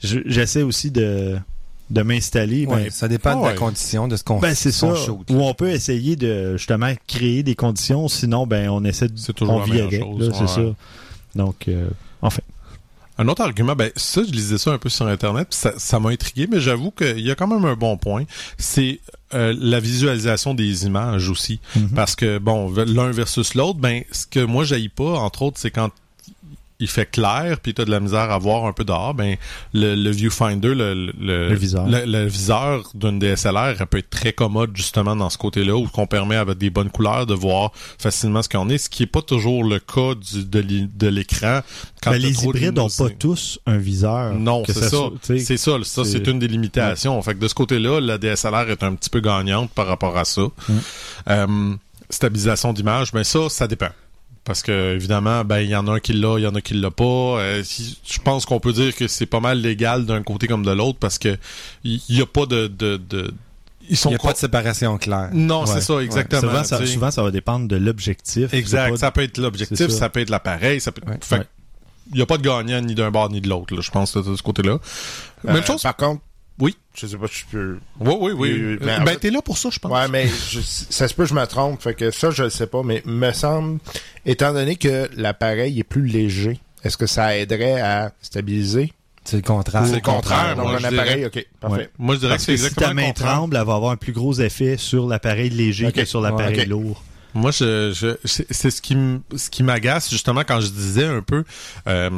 [SPEAKER 6] je- j'essaie aussi de, de m'installer.
[SPEAKER 8] Ouais,
[SPEAKER 6] ben,
[SPEAKER 8] ça dépend de la condition, de ce qu'on
[SPEAKER 6] ben, c'est ça.
[SPEAKER 8] shoot.
[SPEAKER 6] Ou on peut essayer de justement créer des conditions, sinon ben on essaie de
[SPEAKER 7] C'est toujours
[SPEAKER 6] on
[SPEAKER 7] la
[SPEAKER 6] vit
[SPEAKER 7] meilleure
[SPEAKER 6] avec,
[SPEAKER 7] chose,
[SPEAKER 6] là, c'est
[SPEAKER 7] ouais.
[SPEAKER 6] ça. Donc euh, enfin.
[SPEAKER 7] Un autre argument, ben ça, je lisais ça un peu sur Internet, puis ça ça m'a intrigué, mais j'avoue qu'il y a quand même un bon point. C'est euh, la visualisation des images aussi.
[SPEAKER 6] Mhm.
[SPEAKER 7] Parce que, bon, l'un versus l'autre, ben, ce que moi, j'aille pas, entre autres, c'est quand il fait clair, puis tu as de la misère à voir un peu dehors, ben, le, le viewfinder, le, le,
[SPEAKER 6] Le viseur.
[SPEAKER 7] le, viseur d'une DSLR, elle peut être très commode, justement, dans ce côté-là, où qu'on permet, avec des bonnes couleurs, de voir facilement ce qu'on est, ce qui est pas toujours le cas du, de l'écran. quand
[SPEAKER 6] Ben, les hybrides n'ont pas tous un viseur.
[SPEAKER 7] Non, c'est ça. C'est ça. Ça, c'est une des limitations. Fait que de ce côté-là, la DSLR est un petit peu gagnante par rapport à ça. Euh, stabilisation d'image, ben ça, ça dépend. Parce que évidemment, ben il y en a un qui l'a, il y en a qui l'a pas. Euh, si- je pense qu'on peut dire que c'est pas mal légal d'un côté comme de l'autre parce que il y, a pas de, de, de- ils sont
[SPEAKER 8] Il n'y a pas de séparation claire.
[SPEAKER 7] non,
[SPEAKER 6] Ouais.
[SPEAKER 7] c'est ça exactement.
[SPEAKER 6] Souvent ça, souvent, ça va dépendre de l'objectif.
[SPEAKER 7] Exact. Ça peut être l'objectif, ça.
[SPEAKER 6] ça.
[SPEAKER 7] peut être l'appareil, ça peut.
[SPEAKER 8] Ouais.
[SPEAKER 7] Fait que
[SPEAKER 6] Ouais.
[SPEAKER 7] il y a pas de gagnant ni d'un bord ni de l'autre. là, Je pense de, de ce côté-là. Même
[SPEAKER 3] Euh,
[SPEAKER 7] chose.
[SPEAKER 3] Par contre,
[SPEAKER 7] Oui.
[SPEAKER 3] je sais pas si je peux.
[SPEAKER 7] Oui, oui, oui.
[SPEAKER 3] Oui, oui, mais
[SPEAKER 7] Euh,
[SPEAKER 3] en
[SPEAKER 7] ben,
[SPEAKER 3] fait-
[SPEAKER 7] t'es là pour ça, je pense.
[SPEAKER 3] Ouais, mais je- ça se peut que je me trompe. Fait que ça, je le sais pas. Mais me semble, étant donné que l'appareil est plus léger, est-ce que ça aiderait à stabiliser?
[SPEAKER 8] C'est le contraire.
[SPEAKER 7] C'est
[SPEAKER 3] Au contraire, donc un appareil,
[SPEAKER 7] dirais.
[SPEAKER 3] ok, parfait.
[SPEAKER 6] Ouais.
[SPEAKER 7] Moi, je dirais
[SPEAKER 6] Parce
[SPEAKER 7] que c'est
[SPEAKER 6] si
[SPEAKER 7] exactement
[SPEAKER 6] ta main
[SPEAKER 7] le contraire.
[SPEAKER 6] tremble, elle va avoir un plus gros effet sur l'appareil léger que sur l'appareil
[SPEAKER 3] Ouais.
[SPEAKER 6] lourd.
[SPEAKER 7] Moi, je, je, c'est c'est ce qui ce qui m'agace justement quand je disais un peu, euh,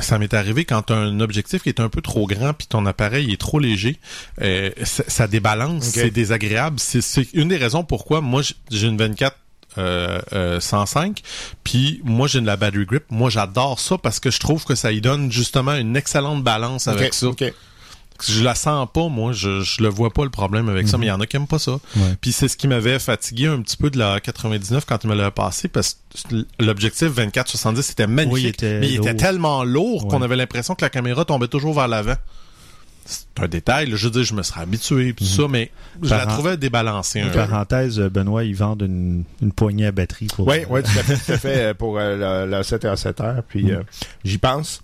[SPEAKER 7] ça m'est arrivé quand un objectif qui est un peu trop grand puis ton appareil est trop léger, euh, ça, ça débalance, c'est désagréable. C'est- une des raisons pourquoi moi j'ai une 24 euh, euh, 105 puis moi j'ai de la battery grip moi j'adore ça parce que je trouve que ça y donne justement une excellente balance avec ça
[SPEAKER 3] ok.
[SPEAKER 7] Je la sens pas, moi. Je, je le vois pas le problème avec ça, mais il y en a qui aiment pas ça.
[SPEAKER 6] Ouais.
[SPEAKER 7] Puis c'est ce qui m'avait fatigué un petit peu de la 99 quand il me l'a passé, parce que l'objectif 24-70 était magnifique.
[SPEAKER 6] Oui, il était
[SPEAKER 7] mais il était tellement lourd qu'on avait l'impression que la caméra tombait toujours vers l'avant. C'est un détail, là. je veux dire, je me serais habitué, tout ça, mais je la trouvais débalancée un peu.
[SPEAKER 6] Parenthèse, Benoît, ils vendent une, une poignée à batterie pour.
[SPEAKER 3] Oui, oui, tout à fait, euh, pour euh, le, le 7 et à 7 heures. Puis euh, j'y pense.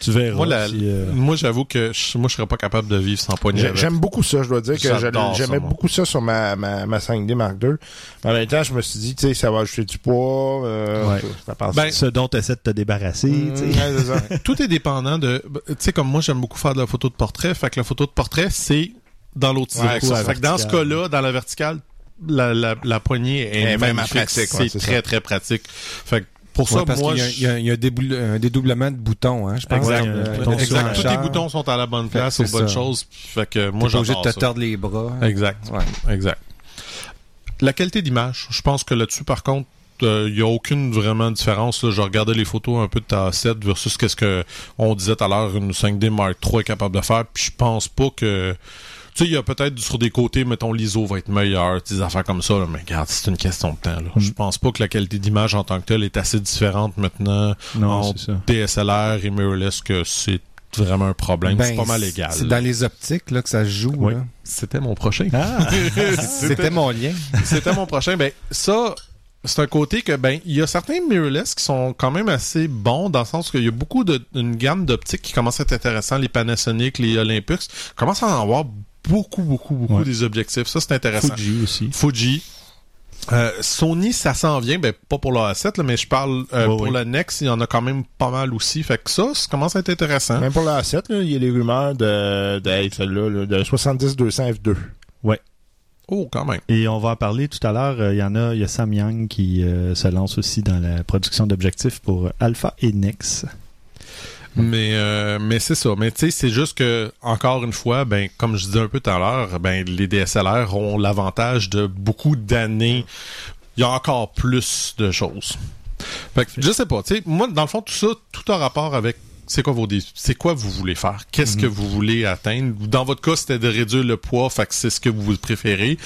[SPEAKER 6] Tu verras.
[SPEAKER 7] Moi, la-
[SPEAKER 6] si, euh,
[SPEAKER 7] moi j'avoue que je, moi, je serais pas capable de vivre sans poignée.
[SPEAKER 3] J'aime beaucoup ça, je dois dire que j'aimais beaucoup ça sur ma, ma, ma 5D Mark II. Mais en même temps, je me suis dit, tu sais, ça va ajouter du poids. Euh,
[SPEAKER 6] Ouais.
[SPEAKER 3] ça passe.
[SPEAKER 7] Ben,
[SPEAKER 6] ce dont tu essaies de te débarrasser.
[SPEAKER 3] Mmh, ouais,
[SPEAKER 7] tout est dépendant de. Tu sais, comme moi, j'aime beaucoup faire de la photo de portrait. Fait que la photo de portrait, c'est dans l'autre
[SPEAKER 3] Ouais,
[SPEAKER 7] direction. Fait que dans ce cas-là, dans la verticale, la, la, la poignée est, magnifique.
[SPEAKER 3] pratique, ouais,
[SPEAKER 7] C'est très,
[SPEAKER 3] ça.
[SPEAKER 7] très pratique. Fait que pour
[SPEAKER 8] Ouais,
[SPEAKER 7] ça,
[SPEAKER 8] parce
[SPEAKER 7] moi,
[SPEAKER 8] qu'il y a,
[SPEAKER 7] je-
[SPEAKER 8] il y a- il y a un, déboule- un dédoublement de boutons, hein, je pense.
[SPEAKER 6] Exact. Euh,
[SPEAKER 8] euh,
[SPEAKER 7] Exact. Tous les boutons sont à la bonne place, aux bonnes choses. Fait que moi,
[SPEAKER 8] obligé de te tordre les bras.
[SPEAKER 7] Exact.
[SPEAKER 8] Ouais.
[SPEAKER 7] Exact. La qualité d'image, je pense que là-dessus, par contre, il n'y a aucune vraiment différence. là. Je regardais les photos un peu de ta 7 versus qu'est-ce que on disait tout à l'heure, une 5D Mark III est capable de faire. Puis je pense pas que... Tu sais, il y a peut-être sur des côtés, mettons, l'ISO va être meilleur, des affaires comme ça, là, mais regarde, c'est une question de temps. Là.
[SPEAKER 6] Mm.
[SPEAKER 7] Je pense pas que la qualité d'image en tant que telle est assez différente maintenant
[SPEAKER 6] Non,
[SPEAKER 7] en
[SPEAKER 6] c'est ça.
[SPEAKER 7] DSLR et mirrorless que c'est vraiment un problème.
[SPEAKER 8] Ben,
[SPEAKER 7] c'est pas mal égal.
[SPEAKER 8] C'est dans les optiques là, que ça se joue.
[SPEAKER 6] Oui.
[SPEAKER 8] là.
[SPEAKER 7] C'était mon prochain.
[SPEAKER 6] Ah!
[SPEAKER 8] C'était mon lien.
[SPEAKER 7] C'était mon prochain. Ben, ça, c'est un côté que, ben, il y a certains mirrorless qui sont quand même assez bons dans le sens qu'il y a beaucoup de, une gamme d'optiques qui commence à être intéressant. Les Panasonic, les Olympus, commencent à en avoir beaucoup, beaucoup, beaucoup
[SPEAKER 6] Ouais.
[SPEAKER 7] des objectifs. Ça, c'est intéressant.
[SPEAKER 6] Fuji aussi.
[SPEAKER 7] Fuji. Euh, Sony, ça s'en vient, ben pas pour la A7, là, mais je parle euh,
[SPEAKER 6] Ouais,
[SPEAKER 7] pour
[SPEAKER 6] ouais.
[SPEAKER 7] la Nex, il y en a quand même pas mal aussi. Fait que ça, ça commence à être intéressant.
[SPEAKER 3] Même pour la 7, là, il y a les rumeurs de, de hey, celle-là, là, de 70-200 F2.
[SPEAKER 7] Oh, quand même.
[SPEAKER 6] Et on va en parler tout à l'heure. Euh, Il y en a, il y a Sam Yang qui euh, se lance aussi dans la production d'objectifs pour Alpha et Nex.
[SPEAKER 7] Mais euh, mais c'est ça. Mais tu sais, c'est juste que encore une fois, ben comme je disais un peu tout à l'heure, ben les DSLR ont l'avantage de beaucoup d'années. Il y a encore plus de choses. Fait que je sais pas. Tu sais, moi dans le fond tout ça, tout a rapport avec c'est quoi vos c'est quoi vous voulez faire? Qu'est-ce que vous voulez atteindre? Dans votre cas, c'était de réduire le poids, fait que c'est ce que vous préférez.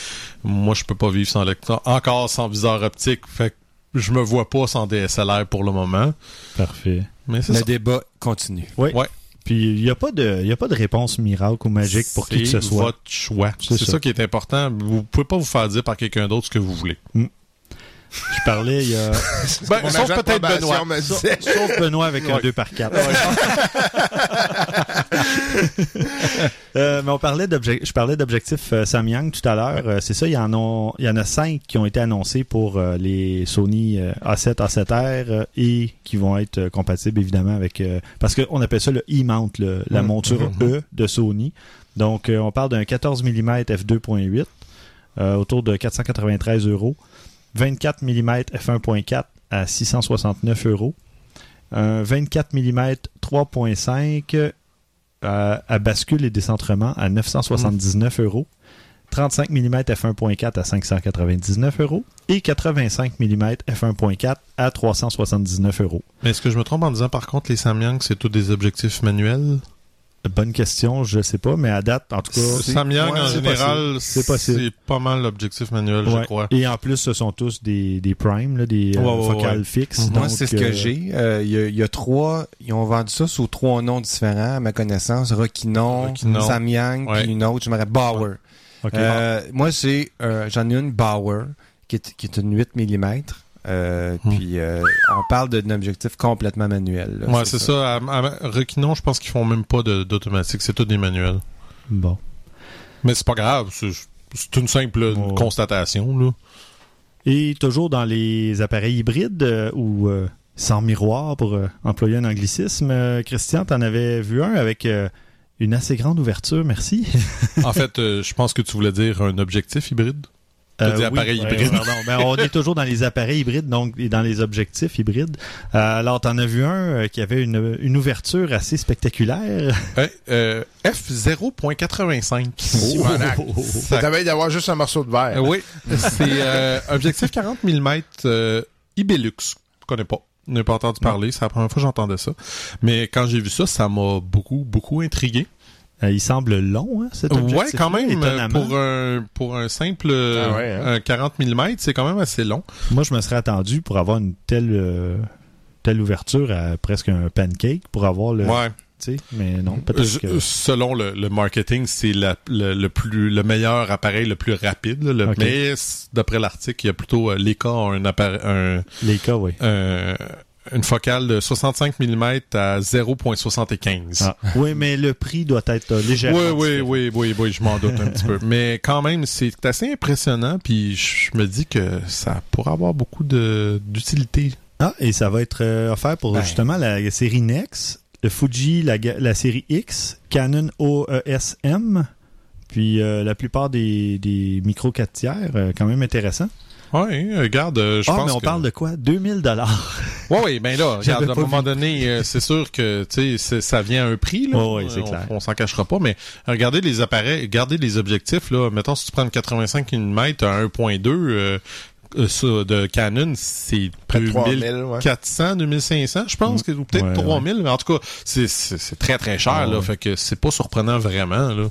[SPEAKER 7] Moi, je peux pas vivre sans lecteur, encore sans viseur optique, fait que je me vois pas sans DSLR pour le moment.
[SPEAKER 6] Parfait.
[SPEAKER 7] Mais c'est
[SPEAKER 8] Le
[SPEAKER 7] ça.
[SPEAKER 8] débat continue.
[SPEAKER 6] Oui.
[SPEAKER 7] Ouais.
[SPEAKER 6] Puis il n'y a pas de, il y a pas de réponse miracle ou magique pour qui que ce
[SPEAKER 7] C'est
[SPEAKER 6] soit.
[SPEAKER 7] votre choix.
[SPEAKER 6] C'est
[SPEAKER 7] C'est
[SPEAKER 6] ça.
[SPEAKER 7] ça. qui est important. Vous pouvez pas vous faire dire par quelqu'un d'autre ce que vous voulez.
[SPEAKER 6] Je parlais il y a,
[SPEAKER 7] Ben, sauf peut-être Benoît.
[SPEAKER 6] sauf Benoît avec un 2 par 4 Euh, mais on parlait je parlais d'objectifs euh, Samyang tout à l'heure. Euh, c'est ça, il y en a, il y en a cinq qui ont été annoncés pour les Sony euh, A7, A7R euh, et qui vont être compatibles évidemment avec parce qu'on appelle ça le E-mount, la monture E de Sony. Donc on parle d'un 14 mm f2.8 euh, autour de 493 euros, 24 mm f1.4 à 669 euros, un 24 mm 3.5 à, bascule et décentrement à 979 euros. 35 mm f1.4 à 599 euros et 85 mm f1.4 à 379 euros.
[SPEAKER 7] Est-ce que je me trompe en disant par contre les Samyang c'est tous des objectifs manuels?
[SPEAKER 6] Bonne question, je sais pas, mais à date, en tout cas,
[SPEAKER 7] Samyang
[SPEAKER 6] ouais,
[SPEAKER 7] en général
[SPEAKER 6] C'est possible.
[SPEAKER 7] c'est pas mal l'objectif manuel je crois.
[SPEAKER 6] Et en plus, ce sont tous des, des primes, là, des euh,
[SPEAKER 7] Ouais, ouais,
[SPEAKER 6] focales
[SPEAKER 7] ouais.
[SPEAKER 6] fixes.
[SPEAKER 8] Moi,
[SPEAKER 6] donc,
[SPEAKER 8] c'est ce
[SPEAKER 6] euh,
[SPEAKER 8] que j'ai. Euh, Il y, a- il y a trois. Ils ont vendu ça sous trois noms différents, à ma connaissance. Rockinon. Samyang,
[SPEAKER 7] Ouais.
[SPEAKER 8] puis une autre, je me rappelle, Bauer.
[SPEAKER 6] ok.
[SPEAKER 8] Euh, moi, c'est euh, j'en ai une Bauer qui est, qui est une 8 mm. Euh,
[SPEAKER 7] Hmm.
[SPEAKER 8] Puis euh, on parle d'un objectif complètement manuel. là,
[SPEAKER 7] Ouais, c'est ça. À, à Requinon, je pense qu'ils font même pas d'automatique, c'est tout des manuels.
[SPEAKER 6] Bon.
[SPEAKER 7] Mais c'est pas grave, c'est une simple constatation là.
[SPEAKER 6] Et toujours dans les appareils hybrides euh, ou euh, sans miroir, pour euh, employer un anglicisme, euh, Christian, t'en avais vu un avec euh, une assez grande ouverture, merci.
[SPEAKER 7] en fait, euh, je pense que tu voulais dire un objectif hybride. T'as dit appareil
[SPEAKER 6] Euh, ouais,
[SPEAKER 7] hybride.
[SPEAKER 6] pardon. Ben, on est toujours dans les appareils hybrides, donc et dans les objectifs hybrides. Euh, alors, t'en as vu un euh, qui avait une, une ouverture assez spectaculaire.
[SPEAKER 7] Ouais, euh, F0.85.
[SPEAKER 3] Simonac. Ça t'avait d'avoir juste un morceau de verre.
[SPEAKER 7] Euh, oui, c'est euh, objectif 40 mm euh, Ibelux. Je connais pas. Je n'ai pas entendu parler. C'est la première fois que j'entendais ça. Mais quand j'ai vu ça, ça m'a beaucoup, beaucoup intrigué.
[SPEAKER 6] Euh, il semble long, hein, cet objectif.
[SPEAKER 7] Ouais, quand même, euh,
[SPEAKER 6] étonnamment.
[SPEAKER 7] pour un, pour un simple
[SPEAKER 3] Ah ouais, hein?
[SPEAKER 7] un 40 mm, c'est quand même assez long.
[SPEAKER 6] Moi, je me serais attendu pour avoir une telle, euh, telle ouverture à presque un pancake pour avoir le.
[SPEAKER 7] Ouais.
[SPEAKER 6] Mais non, peut-être que.
[SPEAKER 7] Selon le, le marketing, c'est le, le plus le meilleur appareil le plus rapide. là, le-. Mais d'après l'article, il y a plutôt euh, Leica un appareil un,
[SPEAKER 6] oui.
[SPEAKER 7] un- une focale de 65 mm à 0.75.
[SPEAKER 6] Ah. Oui, mais le prix doit être euh, légèrement.
[SPEAKER 7] Oui, oui, oui, oui, oui, je m'en doute un petit peu. Mais quand même, c'est assez impressionnant, puis je me dis que ça pourrait avoir beaucoup de d'utilité.
[SPEAKER 6] Ah, et ça va être euh, offert pour
[SPEAKER 3] Ben.
[SPEAKER 6] justement la série NEX, le Fuji, la, série X, Canon OES-M, puis euh, la plupart des, des micros 4 tiers, euh, quand même intéressant.
[SPEAKER 7] Ouais, regarde, euh, je
[SPEAKER 6] Ah,
[SPEAKER 7] pense
[SPEAKER 6] mais on
[SPEAKER 7] que...
[SPEAKER 6] parle de quoi? 2000 dollars.
[SPEAKER 7] Ouais, oui, ben là, regarde, à un moment
[SPEAKER 6] vu.
[SPEAKER 7] donné, euh, c'est sûr que tu sais, ça vient à un prix là.
[SPEAKER 6] Ouais, ouais, c'est
[SPEAKER 7] on,
[SPEAKER 6] clair.
[SPEAKER 7] On s'en cachera pas, mais regardez les appareils, regardez les objectifs là. Mettons si tu prends une 85 mm à 1.2 euh, euh, ça, de Canon, c'est
[SPEAKER 3] Près de 3000,
[SPEAKER 7] 2400, 2500, je pense, que- ou peut-être
[SPEAKER 6] Ouais,
[SPEAKER 7] 3000. mais En tout cas, c'est très très cher
[SPEAKER 6] Ah,
[SPEAKER 7] là,
[SPEAKER 6] ouais.
[SPEAKER 7] fait que c'est pas surprenant vraiment là.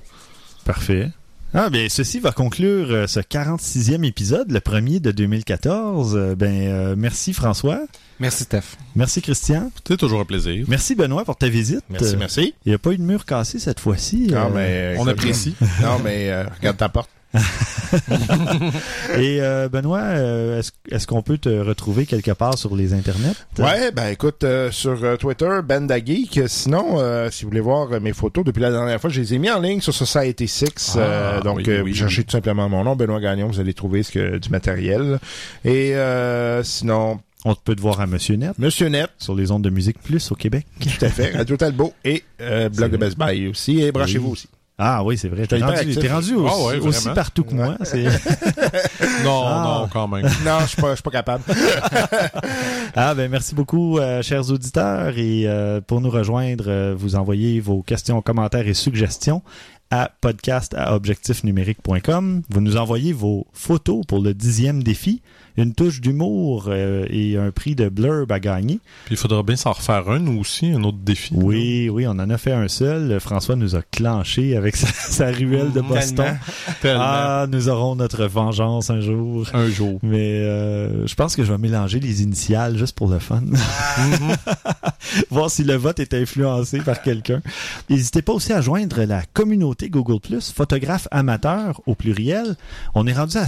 [SPEAKER 6] Parfait. Ah, bien, ceci va conclure euh, ce 46e épisode, le premier de 2014. Euh, ben, euh, merci François.
[SPEAKER 8] Merci, Steph.
[SPEAKER 6] Merci Christian.
[SPEAKER 7] C'est toujours un plaisir.
[SPEAKER 6] Merci Benoît pour ta visite.
[SPEAKER 3] Merci, merci.
[SPEAKER 6] Il n'y a pas eu de mur cassé cette fois-ci.
[SPEAKER 3] Non,
[SPEAKER 6] euh,
[SPEAKER 3] mais,
[SPEAKER 7] On apprécie.
[SPEAKER 3] Non, mais euh, regarde ta porte.
[SPEAKER 6] Et euh, Benoît, euh, est-ce est-ce qu'on peut te retrouver quelque part sur les internets?
[SPEAKER 3] Ouais, ben écoute, euh, sur euh, Twitter, Benda Geek. Sinon, euh, si vous voulez voir mes photos, depuis la dernière fois, je les ai mis en ligne sur Society 6.
[SPEAKER 7] Ah,
[SPEAKER 3] euh, donc,
[SPEAKER 7] oui,
[SPEAKER 3] euh,
[SPEAKER 7] oui,
[SPEAKER 3] cherchez
[SPEAKER 7] oui.
[SPEAKER 3] tout simplement mon nom, Benoît Gagnon, vous allez trouver ce que, du matériel. Et euh, sinon,
[SPEAKER 6] On peut te voir à Monsieur Net
[SPEAKER 3] Monsieur Net,
[SPEAKER 6] sur les ondes de Musique Plus au Québec.
[SPEAKER 3] tout à fait, Radio Talbot et euh, Blog de. Best Buy aussi. Et branchez-vous aussi.
[SPEAKER 6] Ah oui, c'est vrai. T'es
[SPEAKER 3] J'étais
[SPEAKER 6] rendu,
[SPEAKER 3] hyper
[SPEAKER 6] t'es
[SPEAKER 3] actif.
[SPEAKER 6] rendu aussi,
[SPEAKER 7] Ah ouais,
[SPEAKER 6] aussi partout que moi. C'est...
[SPEAKER 7] Non,
[SPEAKER 6] Ah.
[SPEAKER 7] non, quand même.
[SPEAKER 3] Non, je suis pas, je suis pas capable.
[SPEAKER 6] Ah ben merci beaucoup, euh, chers auditeurs. Et euh, pour nous rejoindre, euh, vous envoyez vos questions, commentaires et suggestions à podcast à objectifnumérique.com. Vous nous envoyez vos photos pour le dixième défi, une touche d'humour euh, et un prix de blurb à gagner.
[SPEAKER 7] Puis il faudra bien s'en refaire un ou aussi, un autre défi.
[SPEAKER 6] Oui, oui, on en a fait un seul. François nous a clenché avec sa, sa ruelle de Boston.
[SPEAKER 7] Tellement.
[SPEAKER 6] Ah, nous aurons notre vengeance un jour.
[SPEAKER 7] Un jour.
[SPEAKER 6] Mais euh, je pense que je vais mélanger les initiales juste pour le fun. Voir si le vote est influencé par quelqu'un. N'hésitez pas aussi à joindre la communauté Google+, photographe amateur au pluriel. On est rendu à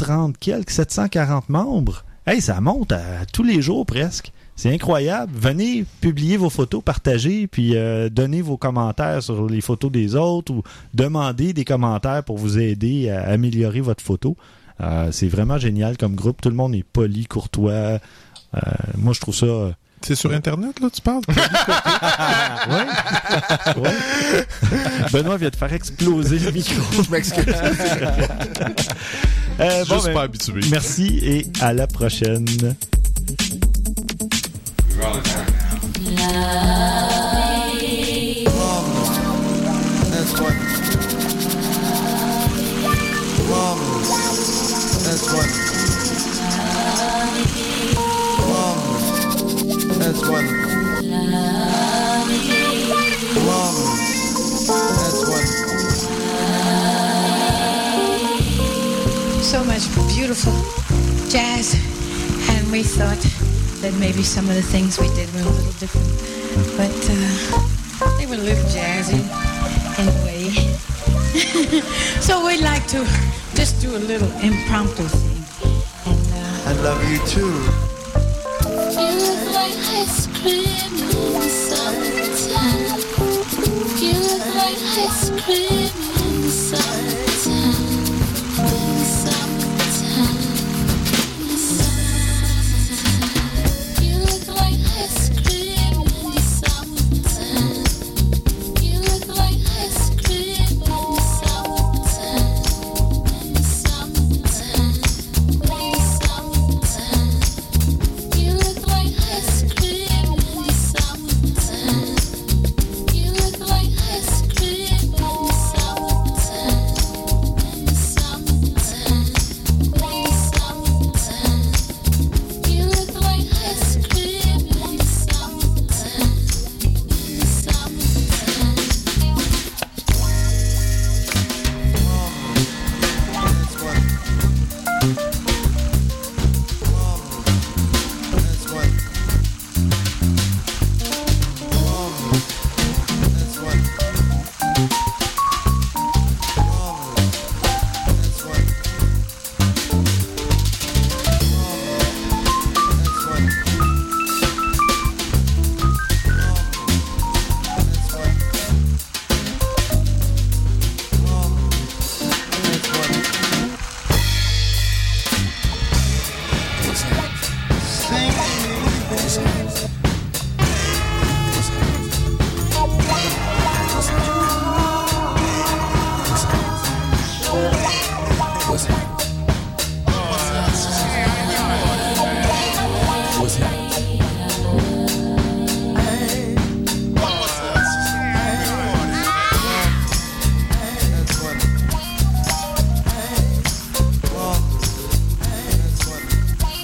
[SPEAKER 6] 730 quelques, 740 membres. Hey, ça monte à tous les jours presque. C'est incroyable. Venez publier vos photos, partager, puis euh, donner vos commentaires sur les photos des autres ou demander des commentaires pour vous aider à améliorer votre photo. Euh, c'est vraiment génial comme groupe. Tout le monde est poli, courtois. Euh, moi, je trouve ça. euh,
[SPEAKER 7] C'est sur Internet, là, tu parles?
[SPEAKER 6] ouais. Benoît vient de faire exploser le micro.
[SPEAKER 3] Je m'excuse.
[SPEAKER 6] Euh, bon,
[SPEAKER 7] Juste
[SPEAKER 6] ben,
[SPEAKER 7] pas habitué.
[SPEAKER 6] merci et à la prochaine.
[SPEAKER 9] That's.
[SPEAKER 10] Much beautiful jazz, and we thought that maybe some of the things we did were a little different, but uh, they were a little jazzy anyway. so we'd like to just do a little impromptu thing. And, uh,
[SPEAKER 9] I love you too.
[SPEAKER 11] You look like ice cream in summertime. You look like ice cream